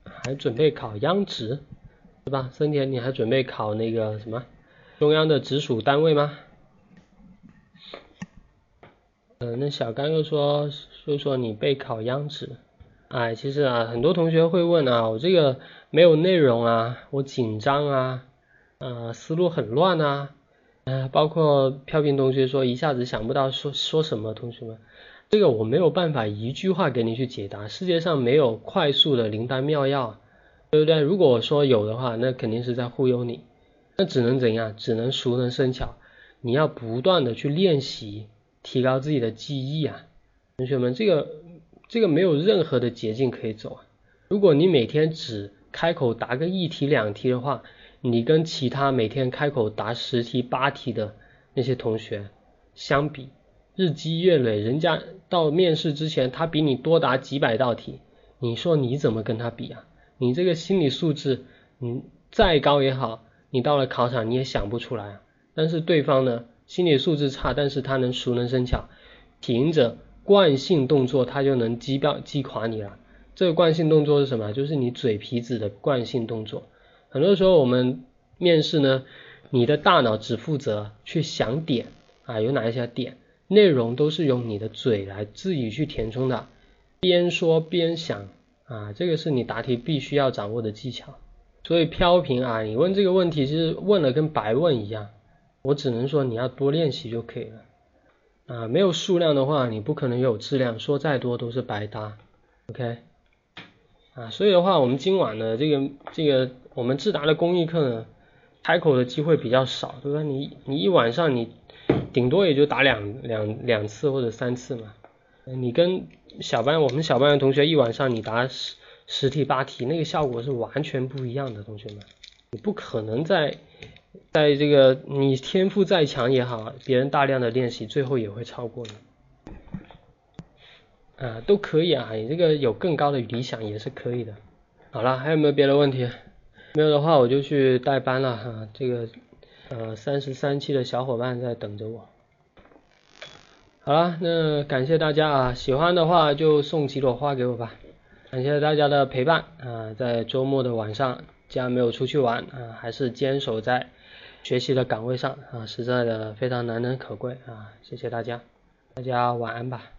还准备考央职，是吧？森田，你还准备考那个什么中央的直属单位吗？嗯，那小刚又说说说你备考央职，哎，其实啊，很多同学会问啊，我这个没有内容啊，我紧张啊，呃，思路很乱啊，包括飘萍同学说一下子想不到说说什么，同学们。这个我没有办法一句话给你去解答，世界上没有快速的灵丹妙药，对不对？如果说有的话，那肯定是在忽悠你那只能怎样？只能熟能生巧。你要不断的去练习，提高自己的记忆啊，同学们，这个这个没有任何的捷径可以走啊。如果你每天只开口答个一题两题的话，你跟其他每天开口答十题八题的那些同学相比，日积月累，人家到面试之前他比你多答几百道题，你说你怎么跟他比啊？你这个心理素质，你再高也好，你到了考场你也想不出来啊。但是对方呢，心理素质差，但是他能熟能生巧，凭着惯性动作，他就能击掉击垮你了。这个惯性动作是什么？就是你嘴皮子的惯性动作。很多时候我们面试呢，你的大脑只负责去想点啊，有哪一些点，内容都是用你的嘴来自己去填充的，边说边想啊，这个是你答题必须要掌握的技巧。所以飘屏啊，你问这个问题，其实问了跟白问一样。我只能说你要多练习就可以了啊，没有数量的话，你不可能有质量，说再多都是白搭，OK 啊，所以的话，我们今晚的这个这个我们智达的公益课呢，开口的机会比较少，对吧？你你一晚上你顶多也就打两两两次或者三次嘛，你跟小班我们小班的同学一晚上你答十十题八题，那个效果是完全不一样的，同学们，你不可能在。在这个你天赋再强也好，别人大量的练习，最后也会超过你。啊，都可以啊，你这个有更高的理想也是可以的。好了，还有没有别的问题？没有的话，我就去代班了哈。这个呃三十三期的小伙伴在等着我。好了，那感谢大家啊，喜欢的话就送几朵花给我吧。感谢大家的陪伴啊，在周末的晚上，既然没有出去玩啊，还是坚守在。学习的岗位上啊，实在的非常难能可贵啊！谢谢大家，大家晚安吧。